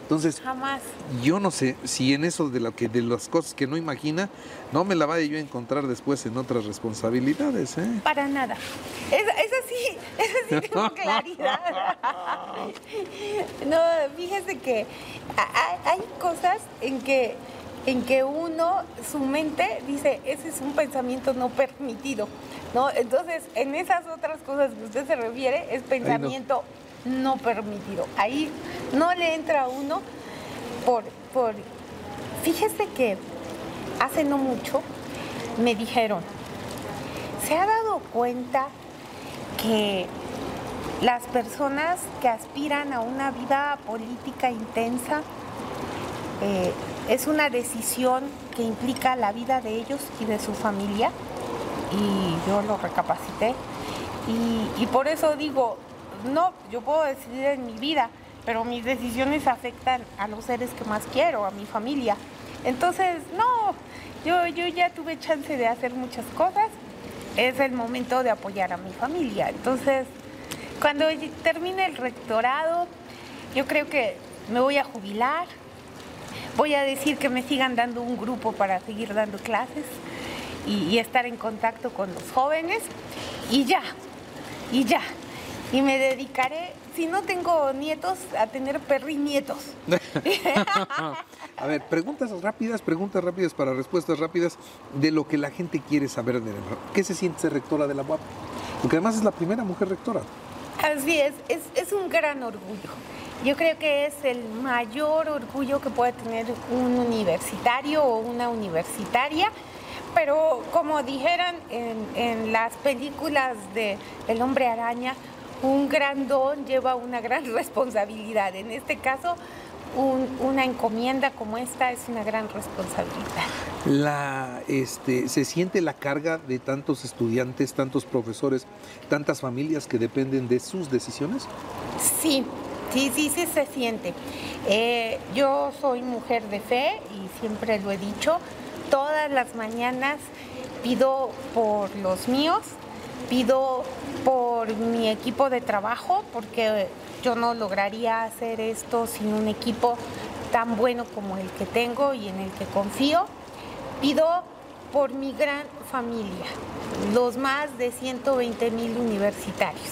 Entonces, jamás. Yo no sé si en eso de lo que de las cosas que no imagina, no me la vaya yo a encontrar después en otras responsabilidades, ¿eh? Para nada. Esa, sí, [laughs] esa sí tengo [laughs] claridad. no, fíjese que hay cosas en que en que uno, su mente dice, ese es un pensamiento no permitido, ¿no? Entonces, en esas otras cosas que usted se refiere, es pensamiento no permitido. Ahí no le entra a uno por, por... Fíjese que hace no mucho me dijeron, ¿se ha dado cuenta que las personas que aspiran a una vida política intensa eh, es una decisión que implica la vida de ellos y de su familia? Y yo lo recapacité. Y por eso digo, no, yo puedo decidir en mi vida, pero mis decisiones afectan a los seres que más quiero, a mi familia. Entonces, no, yo, yo ya tuve chance de hacer muchas cosas, es el momento de apoyar a mi familia. Entonces, cuando termine el rectorado, yo creo que me voy a jubilar, voy a decir que me sigan dando un grupo para seguir dando clases y, y estar en contacto con los jóvenes y ya, y ya y me dedicaré, si no tengo nietos, a tener perrinietos. [laughs] a ver, preguntas rápidas, preguntas rápidas para respuestas rápidas de lo que la gente quiere saber de ¿Qué se siente ser rectora de la UAP? Porque además es la primera mujer rectora. Así es, es, es un gran orgullo. Yo creo que es el mayor orgullo que puede tener un universitario o una universitaria pero como dijeran en, en, las películas de El hombre araña, un gran don lleva una gran [laughs] responsabilidad. En este caso, una encomienda como esta es una gran responsabilidad. La, este, ¿Se siente la carga de tantos estudiantes, tantos profesores, tantas familias que dependen de sus decisiones? Sí, sí, sí, sí se siente. Eh, yo soy mujer de fe y siempre lo he dicho. Todas las mañanas pido por los míos, pido por mi equipo de trabajo, porque yo no lograría hacer esto sin un equipo tan bueno como el que tengo y en el que confío. Pido por mi gran familia, los más de 120 mil universitarios.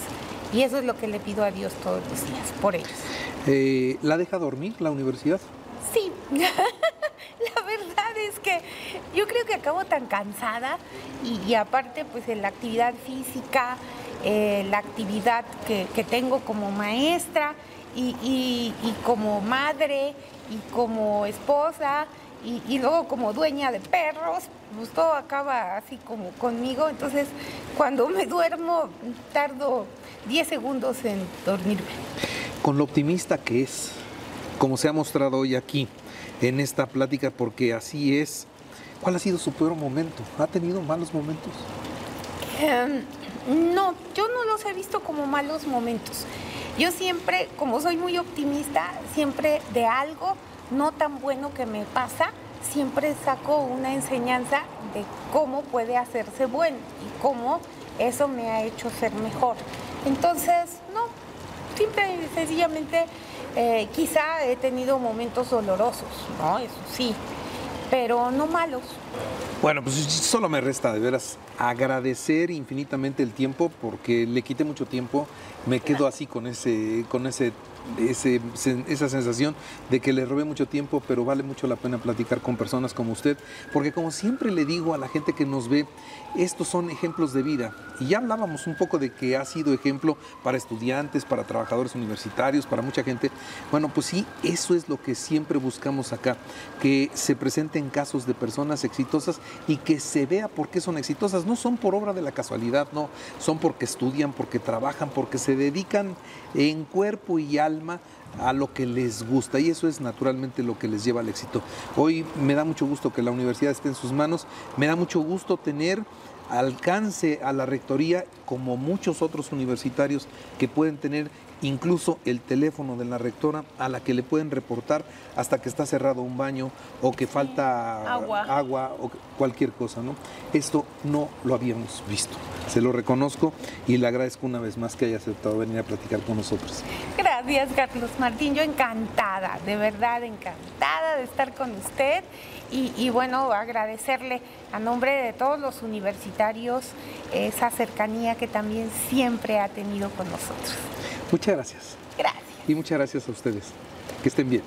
Y eso es lo que le pido a Dios todos los días, por ellos. Eh, ¿La deja dormir la universidad? Sí, [laughs] la verdad es que yo creo que acabo tan cansada y, aparte pues en la actividad física, eh, la actividad que, tengo como maestra y como madre y como esposa y, luego como dueña de perros, pues todo acaba así como conmigo. Entonces, cuando me duermo, tardo 10 segundos en dormirme. Con lo optimista que es, como se ha mostrado hoy aquí, en esta plática, porque así es, ¿cuál ha sido su peor momento? ¿Ha tenido malos momentos? Em, no, yo no los he visto como malos momentos. Yo siempre, como soy muy optimista, siempre de algo no tan bueno que me pasa, siempre saco una enseñanza de cómo puede hacerse bueno y cómo eso me ha hecho ser mejor. Entonces, no, simple y sencillamente, eh, quizá he tenido momentos dolorosos, ¿no? Eso sí, pero no malos. Bueno, pues solo me resta de veras agradecer infinitamente el tiempo porque le quité mucho tiempo, me quedo así con ese, con ese ese, esa sensación de que le robé mucho tiempo, pero vale mucho la pena platicar con personas como usted, porque como siempre le digo a la gente que nos ve, estos son ejemplos de vida. Y ya hablábamos un poco de que ha sido ejemplo para estudiantes, para trabajadores universitarios, para mucha gente. Bueno, pues sí, eso es lo que siempre buscamos acá, que se presenten casos de personas exitosas y que se vea por qué son exitosas. No son por obra de la casualidad, no, son porque estudian, porque trabajan, porque se dedican en cuerpo y alma a lo que les gusta y eso es naturalmente lo que les lleva al éxito. Hoy me da mucho gusto que la universidad esté en sus manos, me da mucho gusto tener alcance a la rectoría como muchos otros universitarios que pueden tener incluso el teléfono de la rectora a la que le pueden reportar hasta que está cerrado un baño o que falta agua, o cualquier cosa, ¿no? Esto no lo habíamos visto. Se lo reconozco y le agradezco una vez más que haya aceptado venir a platicar con nosotros. Gracias, Carlos Martín. Yo encantada, de verdad encantada de estar con usted y, y bueno, agradecerle a nombre de todos los universitarios esa cercanía que también siempre ha tenido con nosotros. Muchas gracias. Gracias. Y muchas gracias a ustedes. Que estén bien.